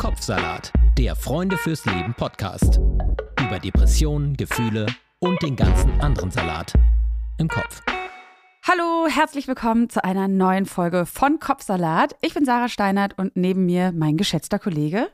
Kopfsalat, der Freunde fürs Leben Podcast. Über Depressionen, Gefühle und den ganzen anderen Salat im Kopf. Hallo, herzlich willkommen zu einer neuen Folge von Kopfsalat. Ich bin Sarah Steinert und neben mir mein geschätzter Kollege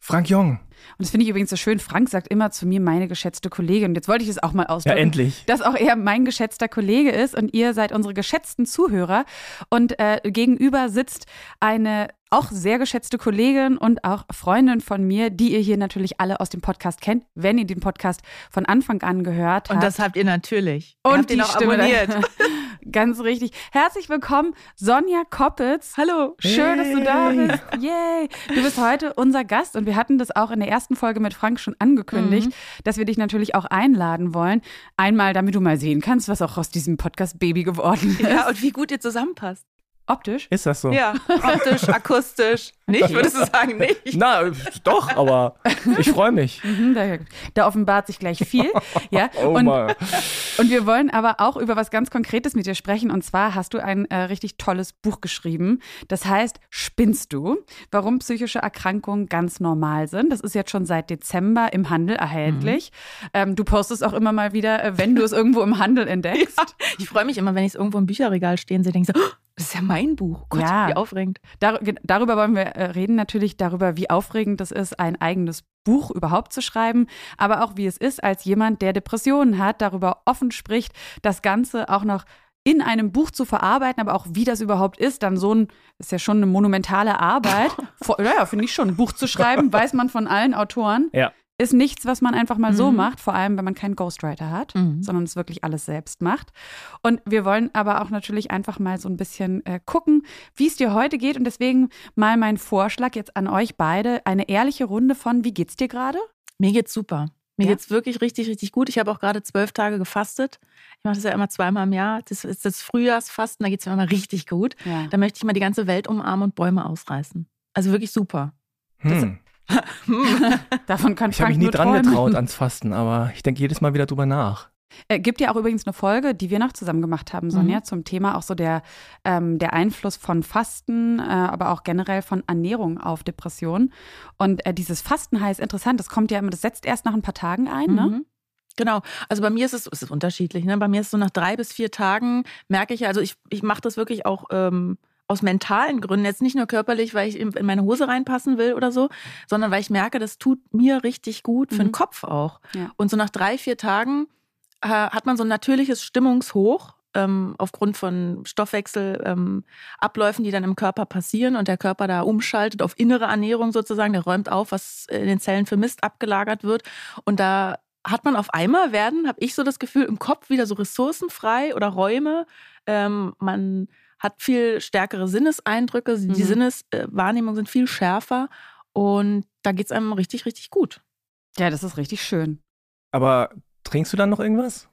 Frank Jong. Und das finde ich übrigens so schön. Frank sagt immer zu mir, meine geschätzte Kollegin. Und jetzt wollte ich es auch mal ausdrücken. Ja, endlich. Dass auch er mein geschätzter Kollege ist und ihr seid unsere geschätzten Zuhörer. Und äh, gegenüber sitzt eine auch sehr geschätzte Kollegin und auch Freundin von mir, die ihr hier natürlich alle aus dem Podcast kennt, wenn ihr den Podcast von Anfang an gehört habt. Und das habt ihr natürlich. Und ihr habt die ihn auch Stimme abonniert. Ganz richtig. Herzlich willkommen, Sonja Koppitz. Hallo. Schön, dass du da Hey. bist. Yay. Du bist heute unser Gast und wir hatten das auch in der ersten Folge mit Frank schon angekündigt, dass wir dich natürlich auch einladen wollen. Einmal, damit du mal sehen kannst, was auch aus diesem Podcast Baby geworden ist. Ja, und wie gut ihr zusammenpasst. Optisch. Ist das so? Ja, optisch, akustisch. Nicht, würdest du sagen, nicht? Na, doch, aber ich freue mich. Mhm, da, da offenbart sich gleich viel. Ja. Oh und, mal. und wir wollen aber auch über was ganz Konkretes mit dir sprechen. Und zwar hast du ein äh, richtig tolles Buch geschrieben. Das heißt, Spinnst du? Warum psychische Erkrankungen ganz normal sind. Das ist jetzt schon seit Dezember im Handel erhältlich. Ähm, du postest auch immer mal wieder, äh, wenn du es irgendwo im Handel entdeckst. Ich freue mich immer, wenn ich es irgendwo im Bücherregal stehen sehe, denke so, das ist ja mein Buch. Gott, Ja. wie aufregend. Dar darüber wollen wir äh, reden, natürlich darüber, wie aufregend es ist, ein eigenes Buch überhaupt zu schreiben, aber auch wie es ist, als jemand, der Depressionen hat, darüber offen spricht, das Ganze auch noch in einem Buch zu verarbeiten, aber auch wie das überhaupt ist, dann so ein, ist ja schon eine monumentale Arbeit. Vor, ja, finde ich schon. Ein Buch zu schreiben, weiß man von allen Autoren, Ja. Ist nichts, was man einfach mal so Mhm. macht, vor allem wenn man keinen Ghostwriter hat, Mhm. sondern es wirklich alles selbst macht. Und wir wollen aber auch natürlich einfach mal so ein bisschen äh, gucken, wie es dir heute geht. Und deswegen mal mein Vorschlag jetzt an euch beide, eine ehrliche Runde von, wie geht's dir gerade? Mir geht's super. Mir Ja? geht's wirklich richtig, richtig gut. Ich habe auch gerade zwölf Tage gefastet. Ich mache das ja immer zweimal im Jahr. Das ist das Frühjahrsfasten, da geht's mir immer richtig gut. Ja. Da möchte ich mal die ganze Welt umarmen und Bäume ausreißen. Also wirklich super. Hm. Davon kann Ich habe mich nie dran träumen. getraut ans Fasten, aber ich denke jedes Mal wieder drüber nach. Äh, gibt ja auch übrigens eine Folge, die wir noch zusammen gemacht haben, Sonja, Mhm. zum Thema auch so der, ähm, der Einfluss von Fasten, äh, aber auch generell von Ernährung auf Depressionen. Und äh, dieses Fasten heißt interessant, das kommt ja immer, das setzt erst nach ein paar Tagen ein, ne? Mhm. Genau. Also bei mir ist es, es ist unterschiedlich. Ne? Bei mir ist es so nach drei bis vier Tagen merke ich ja, also ich, ich mache das wirklich auch ähm, aus mentalen Gründen, jetzt nicht nur körperlich, weil ich in in meine Hose reinpassen will oder so, sondern weil ich merke, das tut mir richtig gut für Mhm. den Kopf auch. Ja. Und so nach drei, vier Tagen äh, hat man so ein natürliches Stimmungshoch. Ähm, aufgrund von Stoffwechselabläufen, ähm, die dann im Körper passieren und der Körper da umschaltet auf innere Ernährung sozusagen, der räumt auf, was in den Zellen für Mist abgelagert wird. Und da hat man auf einmal werden, habe ich so das Gefühl, im Kopf wieder so Ressourcen frei oder Räume. Ähm, man hat viel stärkere Sinneseindrücke, Mhm. die Sinneswahrnehmungen sind viel schärfer und da geht es einem richtig, richtig gut. Ja, das ist richtig schön. Aber trinkst du dann noch irgendwas?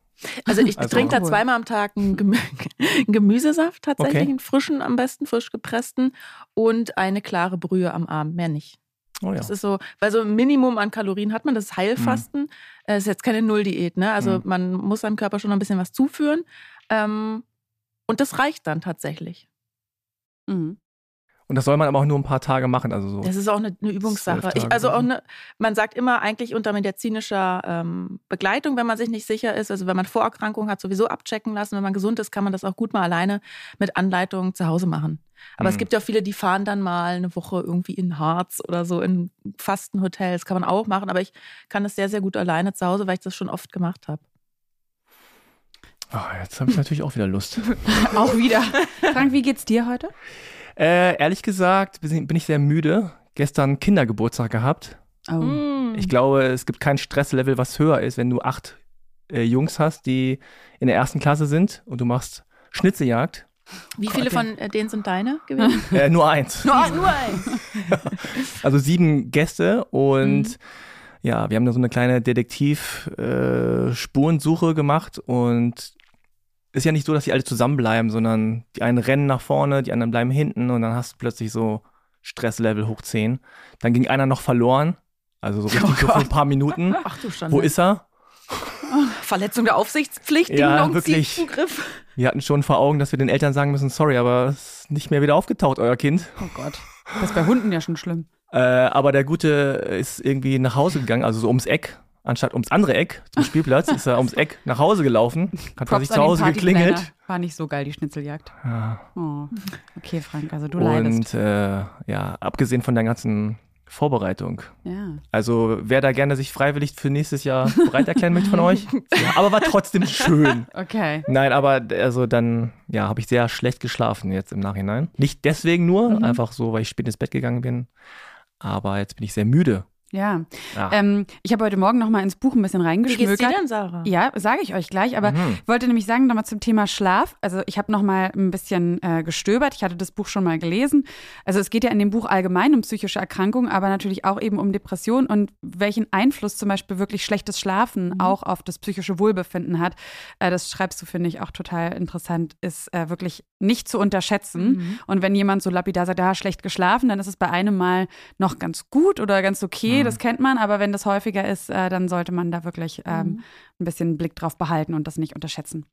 Also ich Also- trinke da Cool. zweimal am Tag einen, Gemü einen Gemüsesaft tatsächlich, Okay. einen frischen am besten, frisch gepressten und eine klare Brühe am Abend, mehr nicht. Oh ja. Das ist so, weil so ein Minimum an Kalorien hat man, das ist Heilfasten. Das ist jetzt keine Nulldiät, ne? Also Mhm. man muss seinem Körper schon noch ein bisschen was zuführen. Ähm, und das reicht dann tatsächlich. Mhm. Und das soll man aber auch nur ein paar Tage machen, also so. Das ist auch eine, eine Übungssache. Ich, also auch eine, man sagt immer eigentlich unter medizinischer ähm, Begleitung, wenn man sich nicht sicher ist, also wenn man Vorerkrankungen hat, sowieso abchecken lassen. Wenn man gesund ist, kann man das auch gut mal alleine mit Anleitung zu Hause machen. Aber es Mhm. gibt ja auch viele, die fahren dann mal eine Woche irgendwie in Harz oder so in Fastenhotels, kann man auch machen. Aber ich kann das sehr, sehr gut alleine zu Hause, weil ich das schon oft gemacht habe. Ah, jetzt habe ich natürlich auch wieder Lust. Auch wieder. Frank, wie geht's dir heute? äh, ehrlich gesagt bin ich sehr müde. Gestern Kindergeburtstag gehabt. Oh. Mm. Ich glaube, es gibt kein Stresslevel, was höher ist, wenn du acht äh, Jungs hast, die in der ersten Klasse sind und du machst Schnitzeljagd. Wie viele von äh, denen sind deine gewesen? Äh, nur eins. nur, nur ein. Also sieben Gäste und Mhm. Ja, wir haben da so eine kleine Detektiv-Spurensuche gemacht und ist ja nicht so, dass die alle zusammenbleiben, sondern die einen rennen nach vorne, die anderen bleiben hinten und dann hast du plötzlich so Stresslevel hoch 10. Dann ging einer noch verloren, also so richtig so für ein paar Minuten. Ach du Schande. Wo ist er? Verletzung der Aufsichtspflicht, Ja, wirklich. Zugriff. Wir hatten schon vor Augen, dass wir den Eltern sagen müssen, sorry, aber es ist nicht mehr wieder aufgetaucht, euer Kind. Oh Gott. Das ist bei Hunden ja schon schlimm. Äh, aber der Gute ist irgendwie nach Hause gegangen, also so ums Eck, anstatt ums andere Eck zum Spielplatz, ist er ums Eck nach Hause gelaufen, hat bei sich zu Hause geklingelt. War nicht so geil, die Schnitzeljagd. Ja. Oh. Okay, Frank, also du leidest. Und äh, ja, abgesehen von der ganzen Vorbereitung. Ja. Also wer da gerne sich freiwillig für nächstes Jahr bereit erklären möchte von euch. Ja, aber war trotzdem schön. Okay. Nein, aber also dann, ja, habe ich sehr schlecht geschlafen jetzt im Nachhinein. Nicht deswegen nur, Mhm. einfach so, weil ich spät ins Bett gegangen bin. Aber jetzt bin ich sehr müde. Ja. Ja. Ähm, ich habe heute Morgen noch mal ins Buch ein bisschen Wie reingeschmökert. geht's dir denn, Sarah? Ja, sage ich euch gleich. Aber Mhm. ich wollte nämlich sagen, nochmal zum Thema Schlaf. Also ich habe nochmal ein bisschen äh, gestöbert. Ich hatte das Buch schon mal gelesen. Also es geht ja in dem Buch allgemein um psychische Erkrankungen, aber natürlich auch eben um Depression und welchen Einfluss zum Beispiel wirklich schlechtes Schlafen Mhm. auch auf das psychische Wohlbefinden hat. Äh, das schreibst du, finde ich, auch total interessant, ist äh, wirklich nicht zu unterschätzen. Mhm. Und wenn jemand so lapidar sagt, ja, schlecht geschlafen, dann ist es bei einem Mal noch ganz gut oder ganz okay, Mhm. Das kennt man. Aber wenn das häufiger ist, äh, dann sollte man da wirklich ähm, Mhm. ein bisschen einen Blick drauf behalten und das nicht unterschätzen.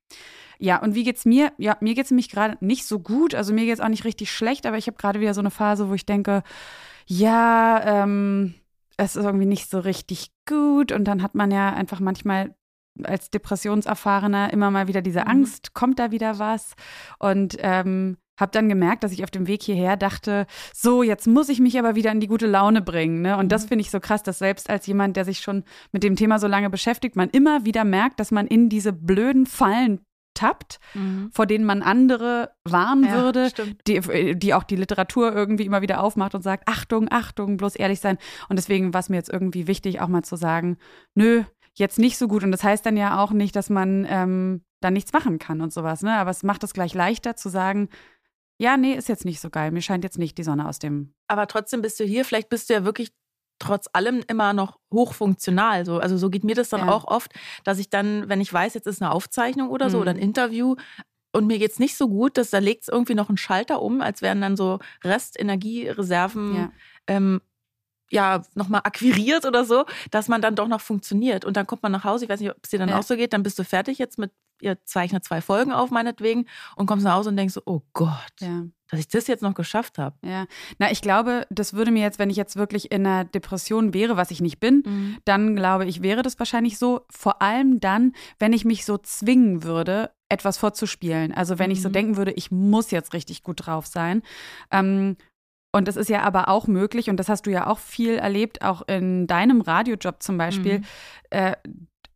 Ja, und wie geht's mir? Ja, mir geht's nämlich gerade nicht so gut. Also mir geht's auch nicht richtig schlecht, aber ich habe gerade wieder so eine Phase, wo ich denke, ja, ähm, es ist irgendwie nicht so richtig gut. Und dann hat man ja einfach manchmal als Depressionserfahrener immer mal wieder diese Mhm. Angst, kommt da wieder was? Und ähm, habe dann gemerkt, dass ich auf dem Weg hierher dachte, so, jetzt muss ich mich aber wieder in die gute Laune bringen. Ne? Und das Mhm. finde ich so krass, dass selbst als jemand, der sich schon mit dem Thema so lange beschäftigt, man immer wieder merkt, dass man in diese blöden Fallen tappt, Mhm. vor denen man andere warnen Ja, würde, die, die auch die Literatur irgendwie immer wieder aufmacht und sagt, Achtung, Achtung, bloß ehrlich sein. Und deswegen war es mir jetzt irgendwie wichtig, auch mal zu sagen, nö, jetzt nicht so gut. Und das heißt dann ja auch nicht, dass man ähm, dann nichts machen kann und sowas. Ne? Aber es macht es gleich leichter zu sagen, ja, nee, ist jetzt nicht so geil. Mir scheint jetzt nicht die Sonne aus dem. Aber trotzdem bist du hier, vielleicht bist du ja wirklich trotz allem immer noch hochfunktional. So. Also so geht mir das dann Ja. auch oft, dass ich dann, wenn ich weiß, jetzt ist eine Aufzeichnung oder so Mhm. oder ein Interview und mir geht's nicht so gut, dass da legt es irgendwie noch einen Schalter um, als wären dann so Restenergiereserven Ja. ähm, ja, nochmal akquiriert oder so, dass man dann doch noch funktioniert. Und dann kommt man nach Hause, ich weiß nicht, ob es dir dann Ja. auch so geht, dann bist du fertig jetzt mit, ihr zeichnet zwei Folgen auf, meinetwegen, und kommst nach Hause und denkst so, oh Gott, Ja. dass ich das jetzt noch geschafft habe. Ja. Na, ich glaube, das würde mir jetzt, wenn ich jetzt wirklich in einer Depression wäre, was ich nicht bin, dann glaube ich, wäre das wahrscheinlich so. Vor allem dann, wenn ich mich so zwingen würde, etwas vorzuspielen. Also wenn ich so Mhm. denken würde, ich muss jetzt richtig gut drauf sein. Ähm, und das ist ja aber auch möglich, und das hast du ja auch viel erlebt, auch in deinem Radiojob zum Beispiel. Mhm. Äh,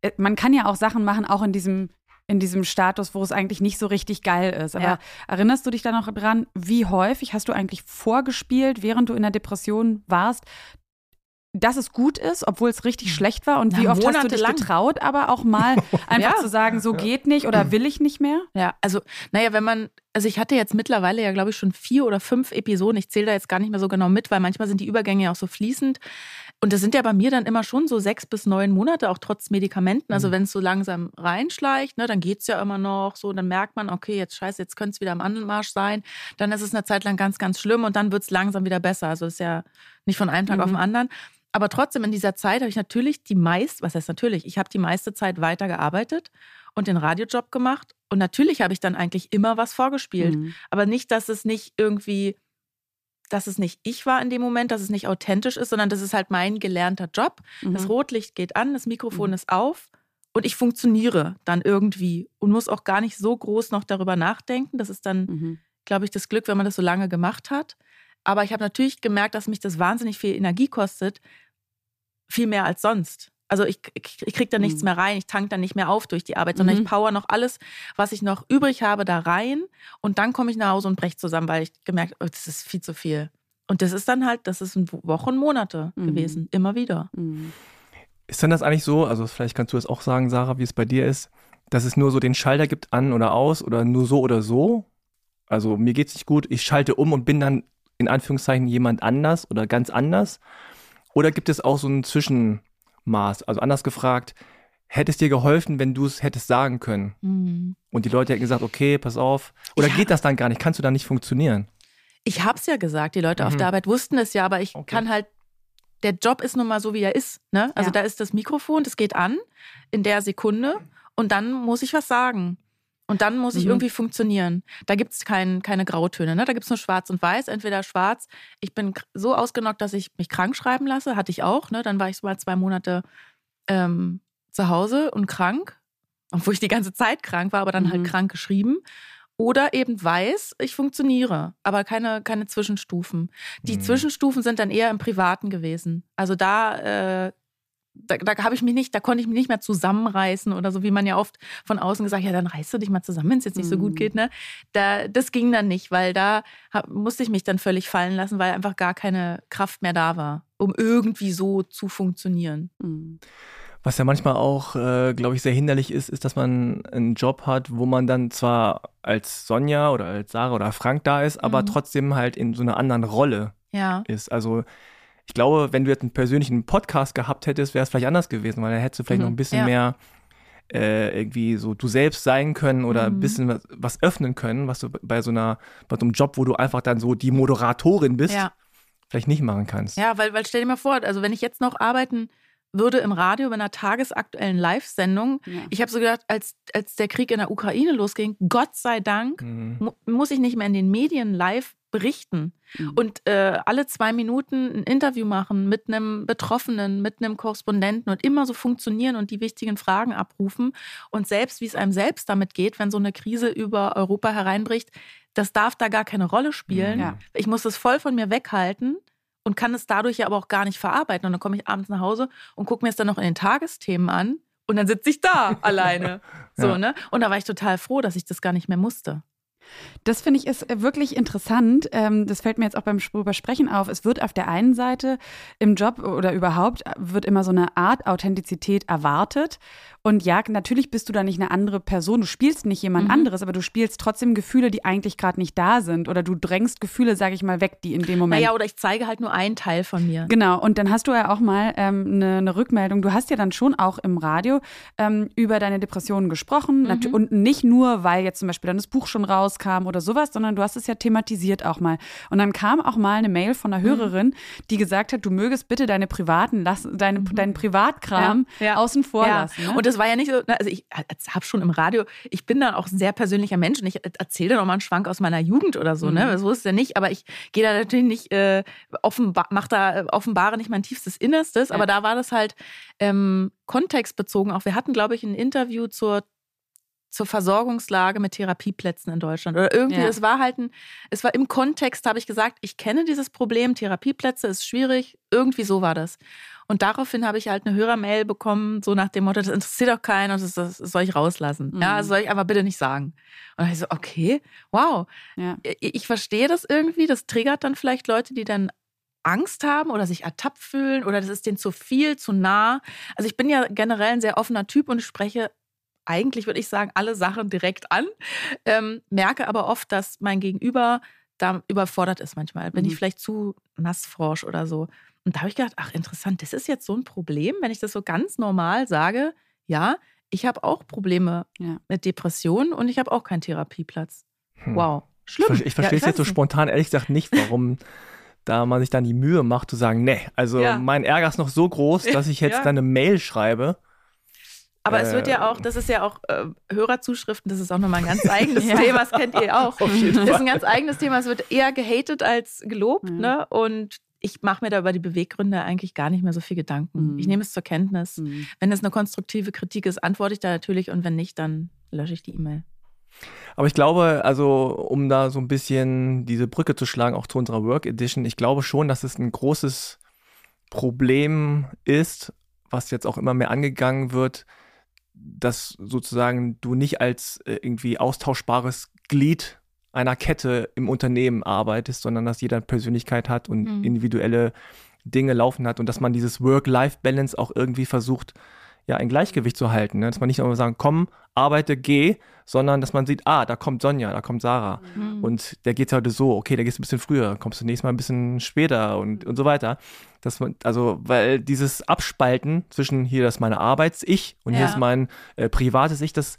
äh, man kann ja auch Sachen machen, auch in diesem in diesem Status, wo es eigentlich nicht so richtig geil ist. Aber Ja. erinnerst du dich da noch dran, wie häufig hast du eigentlich vorgespielt, während du in der Depression warst, dass es gut ist, obwohl es richtig schlecht war? Und Ja, wie oft hast du dich monatelang. getraut, aber auch mal einfach Ja. zu sagen, so geht nicht oder will ich nicht mehr? Ja, also, naja, wenn man, also ich hatte jetzt mittlerweile ja, glaube ich, schon vier oder fünf Episoden. Ich zähle da jetzt gar nicht mehr so genau mit, weil manchmal sind die Übergänge ja auch so fließend. Und das sind ja bei mir dann immer schon so sechs bis neun Monate, auch trotz Medikamenten. Also Mhm. wenn es so langsam reinschleicht, ne, dann geht's ja immer noch so. Dann merkt man, okay, jetzt scheiße, jetzt könnte es wieder am Anmarsch sein. Dann ist es eine Zeit lang ganz, ganz schlimm und dann wird's langsam wieder besser. Also ist ja nicht von einem Tag Mhm. auf den anderen. Aber trotzdem in dieser Zeit habe ich natürlich die meist, was heißt natürlich, ich habe die meiste Zeit weitergearbeitet und den Radiojob gemacht. Und natürlich habe ich dann eigentlich immer was vorgespielt. Mhm. Aber nicht, dass es nicht irgendwie, dass es nicht ich war in dem Moment, dass es nicht authentisch ist, sondern das ist halt mein gelernter Job. Das Mhm. Rotlicht geht an, das Mikrofon Mhm. ist auf und ich funktioniere dann irgendwie und muss auch gar nicht so groß noch darüber nachdenken. Das ist dann, Mhm. glaube ich, das Glück, wenn man das so lange gemacht hat. Aber ich habe natürlich gemerkt, dass mich das wahnsinnig viel Energie kostet, viel mehr als sonst. Also ich, ich, ich kriege da nichts Mhm. mehr rein, ich tank da nicht mehr auf durch die Arbeit, sondern Mhm. ich power noch alles, was ich noch übrig habe, da rein und dann komme ich nach Hause und breche zusammen, weil ich gemerkt habe, das ist viel zu viel. Und das ist dann halt, das ist Wochen, Monate Mhm. gewesen, immer wieder. Mhm. Ist denn das eigentlich so, also vielleicht kannst du es auch sagen, Sarah, wie es bei dir ist, dass es nur so den Schalter gibt an oder aus oder nur so oder so? Also mir geht's nicht gut, ich schalte um und bin dann in Anführungszeichen jemand anders oder ganz anders? Oder gibt es auch so ein Zwischenmaß? Also anders gefragt, hätte es dir geholfen, wenn du es hättest sagen können? Und die Leute hätten gesagt, okay, pass auf. Oder Ja. geht das dann gar nicht? Kannst du da nicht funktionieren? Ich habe es ja gesagt, die Leute auf Mhm. der Arbeit wussten es ja, aber ich Okay. kann halt, der Job ist nun mal so, wie er ist. Ne? Also Ja. da ist das Mikrofon, das geht an in der Sekunde und dann muss ich was sagen. Und dann muss ich Mhm. irgendwie funktionieren. Da gibt es kein, keine Grautöne, ne? da gibt es nur schwarz und weiß. Entweder schwarz, ich bin so ausgenockt, dass ich mich krank schreiben lasse, hatte ich auch. Ne? Dann war ich mal zwei Monate ähm, zu Hause und krank, obwohl ich die ganze Zeit krank war, aber dann halt Mhm. krank geschrieben. Oder eben weiß, ich funktioniere, aber keine, keine Zwischenstufen. Die Mhm. Zwischenstufen sind dann eher im Privaten gewesen. Also da, äh, da, da habe ich mich nicht, da konnte ich mich nicht mehr zusammenreißen oder so, wie man ja oft von außen gesagt, ja, dann reißt du dich mal zusammen, wenn es jetzt nicht so Mhm. gut geht, ne? Da, das ging dann nicht, weil da hab, musste ich mich dann völlig fallen lassen, weil einfach gar keine Kraft mehr da war, um irgendwie so zu funktionieren. Mhm. Was ja manchmal auch, äh, glaube ich, sehr hinderlich ist, ist, dass man einen Job hat, wo man dann zwar als Sonja oder als Sarah oder Frank da ist, aber Mhm. trotzdem halt in so einer anderen Rolle Ja. ist. Also ich glaube, wenn du jetzt einen persönlichen Podcast gehabt hättest, wäre es vielleicht anders gewesen, weil dann hättest du vielleicht Mhm, noch ein bisschen ja. mehr äh, irgendwie so du selbst sein können oder ein Mhm. bisschen was, was öffnen können, was du bei so einer, bei so einem Job, wo du einfach dann so die Moderatorin bist, Ja. vielleicht nicht machen kannst. Ja, weil, weil stell dir mal vor, also wenn ich jetzt noch arbeiten würde im Radio bei einer tagesaktuellen Live-Sendung, Ja. ich habe so gedacht, als, als der Krieg in der Ukraine losging, Gott sei Dank, Mhm. mu muss ich nicht mehr in den Medien live berichten Mhm. und äh, alle zwei Minuten ein Interview machen mit einem Betroffenen, mit einem Korrespondenten und immer so funktionieren und die wichtigen Fragen abrufen. Und selbst wie es einem selbst damit geht, wenn so eine Krise über Europa hereinbricht, das darf da gar keine Rolle spielen. Ja. Ich muss das voll von mir weghalten und kann es dadurch ja aber auch gar nicht verarbeiten. Und dann komme ich abends nach Hause und gucke mir es dann noch in den Tagesthemen an und dann sitze ich da alleine. So, Ja. ne? Und da war ich total froh, dass ich das gar nicht mehr musste. Das finde ich ist äh, wirklich interessant. Ähm, Das fällt mir jetzt auch beim Sprechen auf. Es wird auf der einen Seite im Job oder überhaupt äh, wird immer so eine Art Authentizität erwartet. Und ja, natürlich bist du da nicht eine andere Person. Du spielst nicht jemand Mhm. anderes, aber du spielst trotzdem Gefühle, die eigentlich gerade nicht da sind. Oder du drängst Gefühle, sage ich mal, weg, die in dem Moment. Naja, oder ich zeige halt nur einen Teil von mir. Genau, und dann hast du ja auch mal ähm, eine, eine Rückmeldung. Du hast ja dann schon auch im Radio ähm, über deine Depressionen gesprochen. Mhm. Und nicht nur, weil jetzt zum Beispiel dann das Buch schon rauskam oder sowas, sondern du hast es ja thematisiert auch mal. Und dann kam auch mal eine Mail von einer Mhm. Hörerin, die gesagt hat, du mögest bitte deine privaten, lass, deine, deinen Privatkram Mhm. Ja, ja. außen vor Ja. lassen. Ne? Und das war ja nicht so, ne, also ich habe schon im Radio, ich bin dann auch ein sehr persönlicher Mensch und ich erzähle dann auch mal einen Schwank aus meiner Jugend oder so, ne? Mhm. So ist es ja nicht, aber ich gehe da natürlich nicht, äh, offenbar, mach da, äh, offenbare nicht mein tiefstes Innerstes, aber da war das halt ähm, kontextbezogen auch. Wir hatten, glaube ich, ein Interview zur zur Versorgungslage mit Therapieplätzen in Deutschland. Oder irgendwie, Ja. es war halt ein, es war im Kontext, habe ich gesagt, ich kenne dieses Problem, Therapieplätze ist schwierig, irgendwie so war das. Und daraufhin habe ich halt eine Hörermail bekommen, so nach dem Motto, das interessiert doch keinen und das, das soll ich rauslassen. Mhm. Ja, das soll ich aber bitte nicht sagen. Und ich so, okay, wow. ja. Ich, ich verstehe das irgendwie, das triggert dann vielleicht Leute, die dann Angst haben oder sich ertappt fühlen oder das ist denen zu viel, zu nah. Also ich bin ja generell ein sehr offener Typ und spreche eigentlich, würde ich sagen, alle Sachen direkt an, ähm, merke aber oft, dass mein Gegenüber da überfordert ist manchmal. Bin Mhm. ich vielleicht zu nassfrosch oder so. Und da habe ich gedacht, ach interessant, das ist jetzt so ein Problem, wenn ich das so ganz normal sage, ja, ich habe auch Probleme Ja. mit Depressionen und ich habe auch keinen Therapieplatz. Hm. Wow. Ich, Schlimm. ver- ich verstehe es Ja, jetzt so nicht. spontan ehrlich gesagt nicht, warum da man sich dann die Mühe macht zu sagen, nee, also Ja. mein Ärger ist noch so groß, dass ich jetzt Ja. dann eine Mail schreibe. Aber es Äh, wird ja auch, das ist ja auch äh, Hörerzuschriften, das ist auch nochmal ein ganz eigenes Ja. Thema, das kennt ihr auch. Das ist ein ganz eigenes Thema, es wird eher gehatet als gelobt, Ja. ne? Und ich mache mir da über die Beweggründe eigentlich gar nicht mehr so viel Gedanken. Mhm. Ich nehme es zur Kenntnis. Mhm. Wenn es eine konstruktive Kritik ist, antworte ich da natürlich und wenn nicht, dann lösche ich die E-Mail. Aber ich glaube, also um da so ein bisschen diese Brücke zu schlagen, auch zu unserer Work Edition, ich glaube schon, dass es ein großes Problem ist, was jetzt auch immer mehr angegangen wird, dass sozusagen du nicht als äh, irgendwie austauschbares Glied einer Kette im Unternehmen arbeitest, sondern dass jeder eine Persönlichkeit hat und Mhm. individuelle Dinge laufen hat und dass man dieses Work-Life-Balance auch irgendwie versucht, ja, ein Gleichgewicht zu halten. Ne? Dass man nicht nur sagen, komm, arbeite, geh, sondern dass man sieht, ah, da kommt Sonja, da kommt Sarah. Mhm. Und der geht heute so, okay, der geht ein bisschen früher, kommst du nächstes Mal ein bisschen später und, und so weiter. Dass man, also, weil dieses Abspalten zwischen hier das ist meine Arbeits-Ich und hier Ja. ist mein äh, privates Ich, das,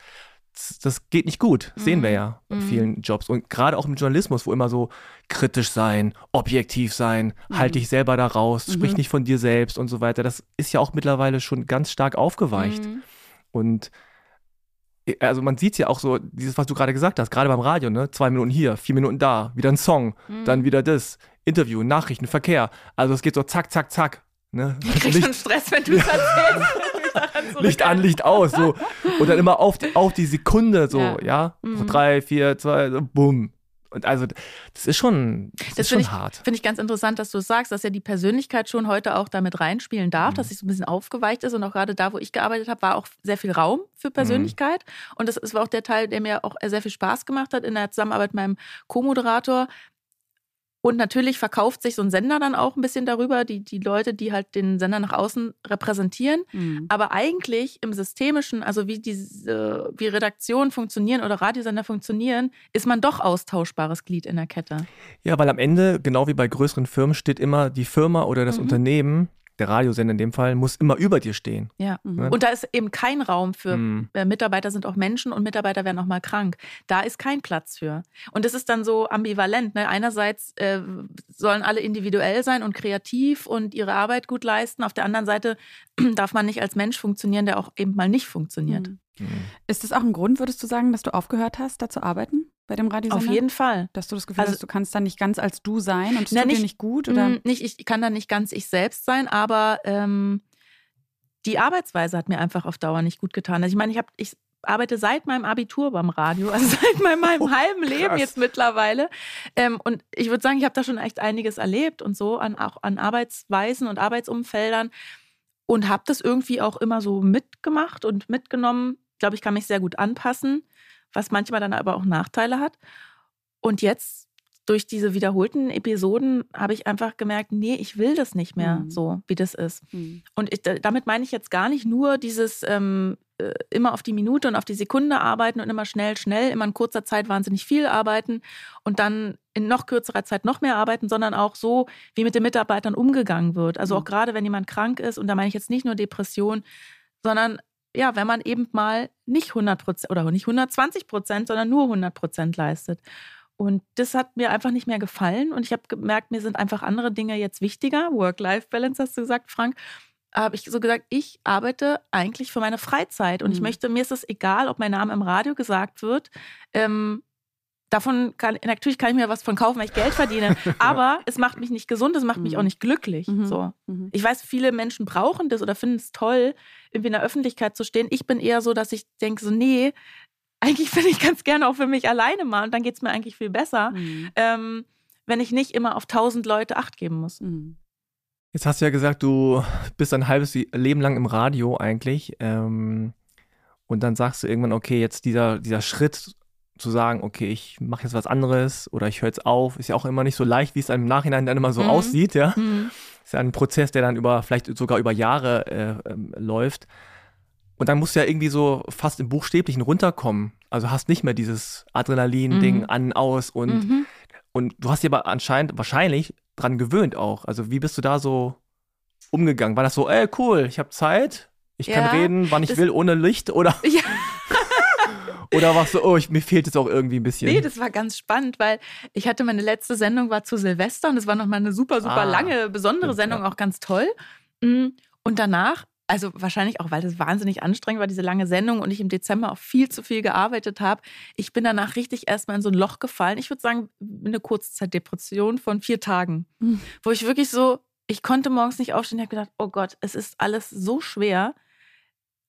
das, geht nicht gut. Das sehen wir Mhm. ja in Mhm. vielen Jobs. Und gerade auch im Journalismus, wo immer so kritisch sein, objektiv sein, halt Mhm. dich selber da raus, sprich Mhm. nicht von dir selbst und so weiter. Das ist ja auch mittlerweile schon ganz stark aufgeweicht. Mhm. Und also man sieht ja auch so, dieses, was du gerade gesagt hast, gerade beim Radio, ne? Zwei Minuten hier, vier Minuten da, wieder ein Song, Mhm. dann wieder das, Interview, Nachrichten, Verkehr. Also es geht so zack, zack, zack. Ne? Ich krieg schon Stress, wenn du es erzählst. Licht an, Licht aus. So. Und dann immer auf die, auf die Sekunde so, ja. Ja. So Mhm. drei, vier, zwei, so, bumm. Und also das ist schon, das, Das ist schon finde ich, hart. finde ich ganz interessant, dass du es sagst, dass ja die Persönlichkeit schon heute auch damit reinspielen darf, Mhm. dass sich so ein bisschen aufgeweicht ist. Und auch gerade da, wo ich gearbeitet habe, war auch sehr viel Raum für Persönlichkeit. Und das, das war auch der Teil, der mir auch sehr viel Spaß gemacht hat in der Zusammenarbeit mit meinem Co-Moderator. Und natürlich verkauft sich so ein Sender dann auch ein bisschen darüber, die, die Leute, die halt den Sender nach außen repräsentieren. Mhm. Aber eigentlich im Systemischen, also wie diese, wie Redaktionen funktionieren oder Radiosender funktionieren, ist man doch austauschbares Glied in der Kette. Ja, weil am Ende, genau wie bei größeren Firmen, steht immer die Firma oder das Mhm. Unternehmen, der Radiosender in dem Fall, muss immer über dir stehen. Ja. Mhm. Und da ist eben kein Raum für Mhm. äh, Mitarbeiter sind auch Menschen und Mitarbeiter werden auch mal krank. Da ist kein Platz für. Und das ist dann so ambivalent. Ne? Einerseits äh, sollen alle individuell sein und kreativ und ihre Arbeit gut leisten. Auf der anderen Seite darf man nicht als Mensch funktionieren, der auch eben mal nicht funktioniert. Mhm. Mhm. Ist das auch ein Grund, würdest du sagen, dass du aufgehört hast, da zu arbeiten bei dem Radiosender? Auf jeden Fall. Dass du das Gefühl Also- hast, du kannst da nicht ganz als du sein und es Na, tut dir nicht- nicht gut? Oder? Mm, Nicht, ich kann da nicht ganz ich selbst sein, aber ähm, die Arbeitsweise hat mir einfach auf Dauer nicht gut getan. Also ich meine, ich habe ich arbeite seit meinem Abitur beim Radio, also seit meinem, meinem Oh, halben Leben krass. jetzt mittlerweile. Ähm, und ich würde sagen, ich habe da schon echt einiges erlebt und so an auch an Arbeitsweisen und Arbeitsumfeldern und habe das irgendwie auch immer so mitgemacht und mitgenommen. Ich glaube, ich kann mich sehr gut anpassen, was manchmal dann aber auch Nachteile hat. Und jetzt durch diese wiederholten Episoden habe ich einfach gemerkt, nee, ich will das nicht mehr Mhm. so, wie das ist. Mhm. Und ich, damit meine ich jetzt gar nicht nur dieses ähm, äh, immer auf die Minute und auf die Sekunde arbeiten und immer schnell, schnell, immer in kurzer Zeit wahnsinnig viel arbeiten und dann in noch kürzerer Zeit noch mehr arbeiten, sondern auch so, wie mit den Mitarbeitern umgegangen wird. Also Mhm. auch gerade, wenn jemand krank ist, und da meine ich jetzt nicht nur Depression, sondern ja, wenn man eben mal nicht 100 Prozent oder nicht 120 Prozent, sondern nur 100 Prozent leistet. Und das hat mir einfach nicht mehr gefallen. Und ich habe gemerkt, mir sind einfach andere Dinge jetzt wichtiger. Work-Life-Balance hast du gesagt, Frank. Habe ich so gesagt, ich arbeite eigentlich für meine Freizeit. Und ich Mhm. möchte, mir ist es egal, ob mein Name im Radio gesagt wird. Ähm, davon kann, natürlich kann ich mir was von kaufen, weil ich Geld verdiene. Aber es macht mich nicht gesund, es macht mich Mhm. auch nicht glücklich. Mhm. So. Mhm. Ich weiß, viele Menschen brauchen das oder finden es toll, irgendwie in der Öffentlichkeit zu stehen. Ich bin eher so, dass ich denke, so, nee, eigentlich bin ich ganz gerne auch für mich alleine mal und dann geht es mir eigentlich viel besser, Mhm. ähm, wenn ich nicht immer auf tausend Leute Acht geben muss. Mhm. Jetzt hast du ja gesagt, du bist ein halbes Leben lang im Radio eigentlich. Ähm, und dann sagst du irgendwann, okay, jetzt dieser, dieser Schritt zu sagen, okay, ich mache jetzt was anderes oder ich höre jetzt auf, ist ja auch immer nicht so leicht, wie es dann im Nachhinein dann immer so Mhm. aussieht, ja. Mhm. Ist ja ein Prozess, der dann über, vielleicht sogar über Jahre äh, ähm, läuft. Und dann musst du ja irgendwie so fast im Buchstäblichen runterkommen. Also hast nicht mehr dieses Adrenalin-Ding Mhm. an, aus und, Mhm. und du hast dich aber anscheinend wahrscheinlich dran gewöhnt auch. Also wie bist du da so umgegangen? War das so, ey, cool, ich habe Zeit, ich Ja, kann reden, wann ich will, ohne Licht? Oder, Ja. oder warst du, oh, ich, mir fehlt jetzt auch irgendwie ein bisschen? Nee, das war ganz spannend, weil ich hatte meine letzte Sendung war zu Silvester und es war nochmal eine super, super Ah, lange, besondere stimmt, Sendung, ja. auch ganz toll. Mm, Und danach, also wahrscheinlich auch, weil das wahnsinnig anstrengend war, diese lange Sendung und ich im Dezember auch viel zu viel gearbeitet habe, ich bin danach richtig erstmal in so ein Loch gefallen. Ich würde sagen, eine Kurzzeitdepression von vier Tagen, Mhm. wo ich wirklich so, ich konnte morgens nicht aufstehen, ich habe gedacht, oh Gott, es ist alles so schwer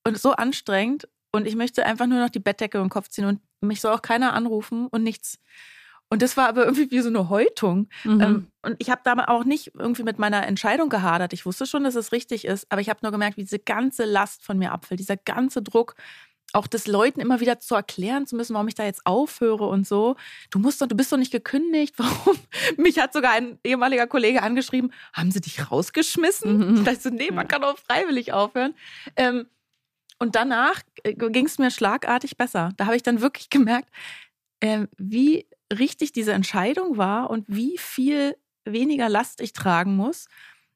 und so anstrengend und ich möchte einfach nur noch die Bettdecke den Kopf ziehen und mich soll auch keiner anrufen und nichts. Und das war aber irgendwie wie so eine Häutung. Mhm. Ähm, und ich habe da auch nicht irgendwie mit meiner Entscheidung gehadert. Ich wusste schon, dass es richtig ist, aber ich habe nur gemerkt, wie diese ganze Last von mir abfällt, dieser ganze Druck, auch das Leuten immer wieder zu erklären zu müssen, warum ich da jetzt aufhöre und so. Du musst doch, du bist doch nicht gekündigt. Warum? Mich hat sogar ein ehemaliger Kollege angeschrieben, haben sie dich rausgeschmissen? Mhm. Ich dachte so, nee, man kann auch freiwillig aufhören. Ähm, und danach ging es mir schlagartig besser. Da habe ich dann wirklich gemerkt, ähm, wie richtig diese Entscheidung war und wie viel weniger Last ich tragen muss,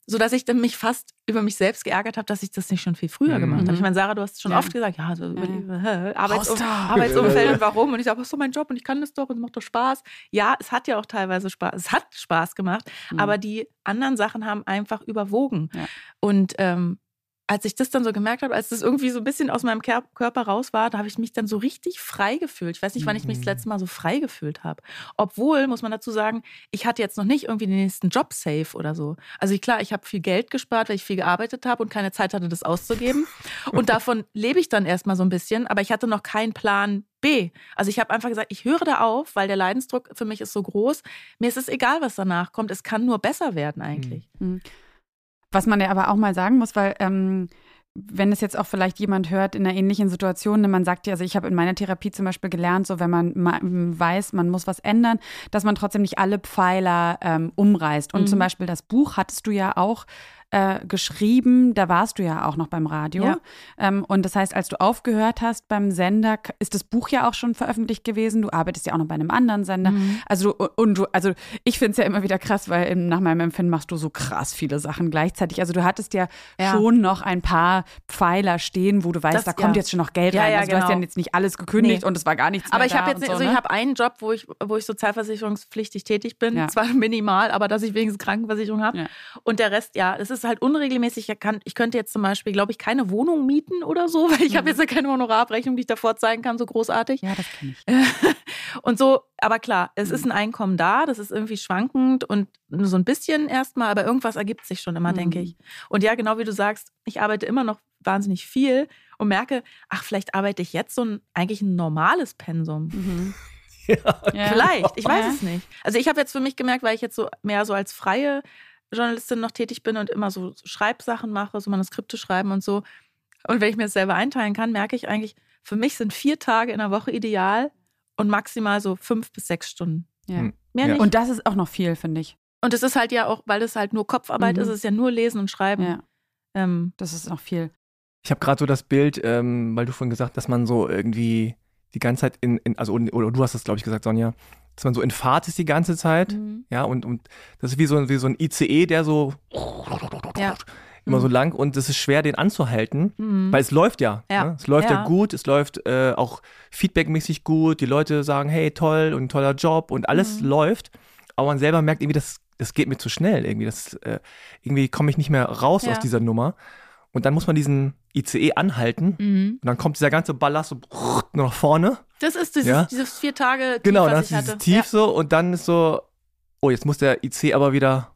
sodass ich dann mich fast über mich selbst geärgert habe, dass ich das nicht schon viel früher Mhm. gemacht habe. Ich meine, Sarah, du hast schon Ja. oft gesagt, ja, so Ja, äh, Arbeitsum. Arbeitsumfeld und warum. Und ich sage, was ist doch mein Job und ich kann das doch und es macht doch Spaß. Ja, es hat ja auch teilweise Spaß. Es hat Spaß gemacht, Mhm. aber die anderen Sachen haben einfach überwogen. Ja. Und ähm, als ich das dann so gemerkt habe, als das irgendwie so ein bisschen aus meinem Körper raus war, da habe ich mich dann so richtig frei gefühlt. Ich weiß nicht, wann ich mich das letzte Mal so frei gefühlt habe. Obwohl, muss man dazu sagen, ich hatte jetzt noch nicht irgendwie den nächsten Job safe oder so. Also klar, ich habe viel Geld gespart, weil ich viel gearbeitet habe und keine Zeit hatte, das auszugeben. Und davon lebe ich dann erstmal so ein bisschen, aber ich hatte noch keinen Plan B. Also ich habe einfach gesagt, ich höre da auf, weil der Leidensdruck für mich ist so groß. Mir ist es egal, was danach kommt. Es kann nur besser werden eigentlich. Mhm. Was man ja aber auch mal sagen muss, weil ähm, wenn es jetzt auch vielleicht jemand hört in einer ähnlichen Situation, ne, man sagt ja, also ich habe in meiner Therapie zum Beispiel gelernt, so wenn man weiß, man muss was ändern, dass man trotzdem nicht alle Pfeiler ähm, umreißt. Und mhm. zum Beispiel das Buch hattest du ja auch äh, geschrieben, da warst du ja auch noch beim Radio. Ja. Ähm, und das heißt, als du aufgehört hast beim Sender, ist das Buch ja auch schon veröffentlicht gewesen. Du arbeitest ja auch noch bei einem anderen Sender. Mhm. Also, und du, also ich finde es ja immer wieder krass, weil nach meinem Empfinden machst du so krass viele Sachen gleichzeitig. Also du hattest ja, ja. schon noch ein paar Pfeiler stehen, wo du weißt, das, da kommt ja. jetzt schon noch Geld rein. also genau. du hast ja genau. jetzt nicht alles gekündigt nee. und es war gar nichts. Aber ich habe jetzt, so, also ne? ich habe einen Job, wo ich, wo ich sozialversicherungspflichtig tätig bin. Zwar minimal, aber dass ich wenigstens Krankenversicherung habe. Und der Rest, ja, es ist ist halt unregelmäßig. Ich, kann, ich könnte jetzt zum Beispiel, glaube ich, keine Wohnung mieten oder so, weil ich mhm. habe jetzt ja keine Honorarabrechnung, die ich davor zeigen kann, so großartig. Ja, das kenne ich. und so, aber klar, es mhm. ist ein Einkommen da, das ist irgendwie schwankend und nur so ein bisschen erstmal, aber irgendwas ergibt sich schon immer, mhm. denke ich. Und ja, genau wie du sagst, ich arbeite immer noch wahnsinnig viel und merke, ach, vielleicht arbeite ich jetzt so ein eigentlich ein normales Pensum. Mhm. Ja. Vielleicht, ich weiß ja. es nicht. Also ich habe jetzt für mich gemerkt, weil ich jetzt so mehr so als freie Journalistin noch tätig bin und immer so Schreibsachen mache, so Manuskripte schreiben und so. Und wenn ich mir das selber einteilen kann, merke ich eigentlich, für mich sind vier Tage in der Woche ideal und maximal so fünf bis sechs Stunden. Ja. Hm. Mehr ja. nicht. Und das ist auch noch viel, finde ich. Und es ist halt ja auch, weil es halt nur Kopfarbeit mhm. ist, es ist ja nur Lesen und Schreiben. Ja. Ähm, das ist noch viel. Ich habe gerade so das Bild, ähm, weil du vorhin gesagt hast, dass man so irgendwie die ganze Zeit in, in also oder du hast das, glaube ich, gesagt, Sonja, dass man so in Fahrt ist die ganze Zeit. Mhm. Ja, und, und das ist wie so, wie so ein ICE, der so ja. immer mhm. so lang und es ist schwer, den anzuhalten, mhm. weil es läuft ja. ja. Ne? Es läuft ja. ja. gut, es läuft äh, auch feedbackmäßig gut. Die Leute sagen, hey, toll und toller Job und alles mhm. läuft. Aber man selber merkt irgendwie, das, das geht mir zu schnell irgendwie. Das, äh, irgendwie komme ich nicht mehr raus aus dieser Nummer. Und dann muss man diesen ICE anhalten mhm. und dann kommt dieser ganze Ballast so nach vorne. Das ist dieses, ja? dieses vier Tage Tief, Genau, das ist dieses Tief ja. so und dann ist so, oh, jetzt muss der ICE aber wieder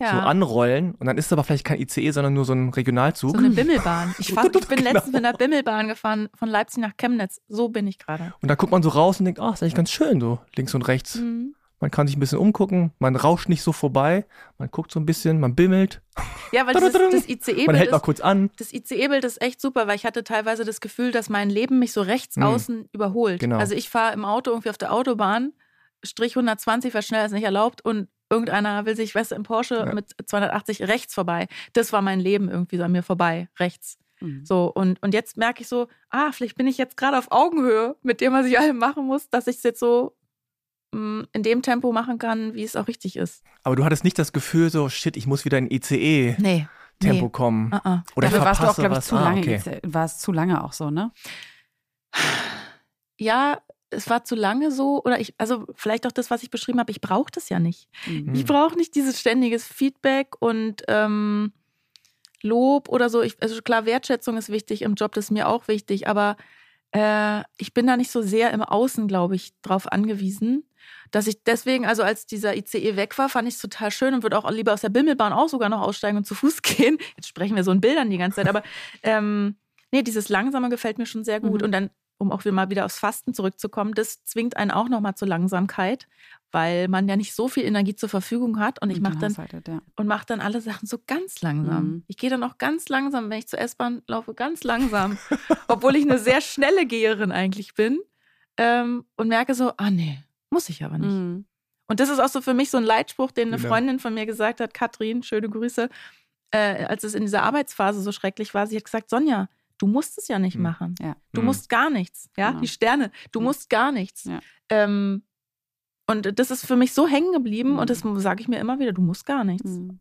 ja. so anrollen und dann ist es aber vielleicht kein ICE, sondern nur so ein Regionalzug. So eine Bimmelbahn. Ich, fahr, ich bin genau. letztens mit einer Bimmelbahn gefahren von Leipzig nach Chemnitz. So bin ich gerade. Und da guckt man so raus und denkt, ach, oh, ist eigentlich ganz schön so links und rechts. Mhm. Man kann sich ein bisschen umgucken, man rauscht nicht so vorbei, man guckt so ein bisschen, man bimmelt. Ja, weil das, das ICE-Bild. Man hält mal kurz an. Das ICE-Bild ist echt super, weil ich hatte teilweise das Gefühl, dass mein Leben mich so rechts mhm. außen überholt. Genau. Also ich fahre im Auto irgendwie auf der Autobahn, Strich 120, weil schneller ist nicht erlaubt und irgendeiner will sich, weißt du, im Porsche ja. mit 280 rechts vorbei. Das war mein Leben irgendwie so an mir vorbei, rechts. Mhm. So, und, und jetzt merke ich so, ah, vielleicht bin ich jetzt gerade auf Augenhöhe mit dem, was ich allem machen muss, dass ich es jetzt so in dem Tempo machen kann, wie es auch richtig ist. Aber du hattest nicht das Gefühl, so, shit, ich muss wieder in ICE. Nee. Tempo nee. kommen. Uh -uh. Oder Dafür warst du auch, glaube ich, zu ah, lange. Okay. War es zu lange auch so, ne? Ja, es war zu lange so. Oder ich, also vielleicht auch das, was ich beschrieben habe, ich brauche das ja nicht. Mhm. Ich brauche nicht dieses ständiges Feedback und ähm, Lob oder so. Ich, also klar, Wertschätzung ist wichtig im Job, das ist mir auch wichtig, aber äh, ich bin da nicht so sehr im Außen, glaube ich, drauf angewiesen dass ich deswegen, also als dieser ICE weg war, fand ich es total schön und würde auch lieber aus der Bimmelbahn auch sogar noch aussteigen und zu Fuß gehen. Jetzt sprechen wir so in Bildern die ganze Zeit, aber ähm, nee, dieses Langsame gefällt mir schon sehr gut. Mhm. Und dann, um auch mal wieder aufs Fasten zurückzukommen, das zwingt einen auch nochmal zur Langsamkeit, weil man ja nicht so viel Energie zur Verfügung hat und ich mache dann ja. und mache dann alle Sachen so ganz langsam. Mhm. Ich gehe dann auch ganz langsam, wenn ich zur S-Bahn laufe, ganz langsam, obwohl ich eine sehr schnelle Geherin eigentlich bin ähm, und merke so, ah nee, muss ich aber nicht. Mhm. Und das ist auch so für mich so ein Leitspruch, den eine genau. Freundin von mir gesagt hat, Katrin, schöne Grüße, äh, als es in dieser Arbeitsphase so schrecklich war. Sie hat gesagt, Sonja, du musst es ja nicht mhm. machen. Ja. Du mhm. musst gar nichts. Ja, genau. die Sterne, du mhm. musst gar nichts. Ja. Ähm, und das ist für mich so hängen geblieben und das mhm. sage ich mir immer wieder, du musst gar nichts. Mhm.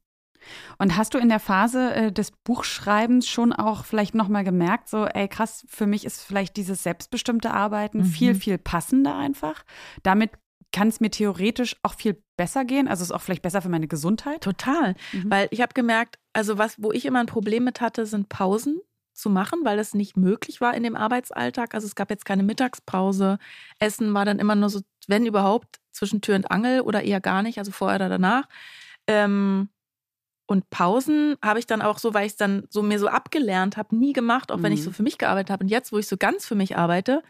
Und hast du in der Phase äh, des Buchschreibens schon auch vielleicht nochmal gemerkt, so, ey, krass, für mich ist vielleicht dieses selbstbestimmte Arbeiten mhm. viel, viel passender einfach. Damit kann es mir theoretisch auch viel besser gehen? Also ist es auch vielleicht besser für meine Gesundheit? Total. Mhm. Weil ich habe gemerkt, also was, wo ich immer ein Problem mit hatte, sind Pausen zu machen, weil das nicht möglich war in dem Arbeitsalltag. Also es gab jetzt keine Mittagspause. Essen war dann immer nur so, wenn überhaupt, zwischen Tür und Angel oder eher gar nicht, also vorher oder danach. Ähm, und Pausen habe ich dann auch so, weil ich es dann so mir so abgelernt habe, nie gemacht, auch mhm. wenn ich so mhm. für mich gearbeitet habe. Und jetzt, wo ich so ganz für mich arbeite,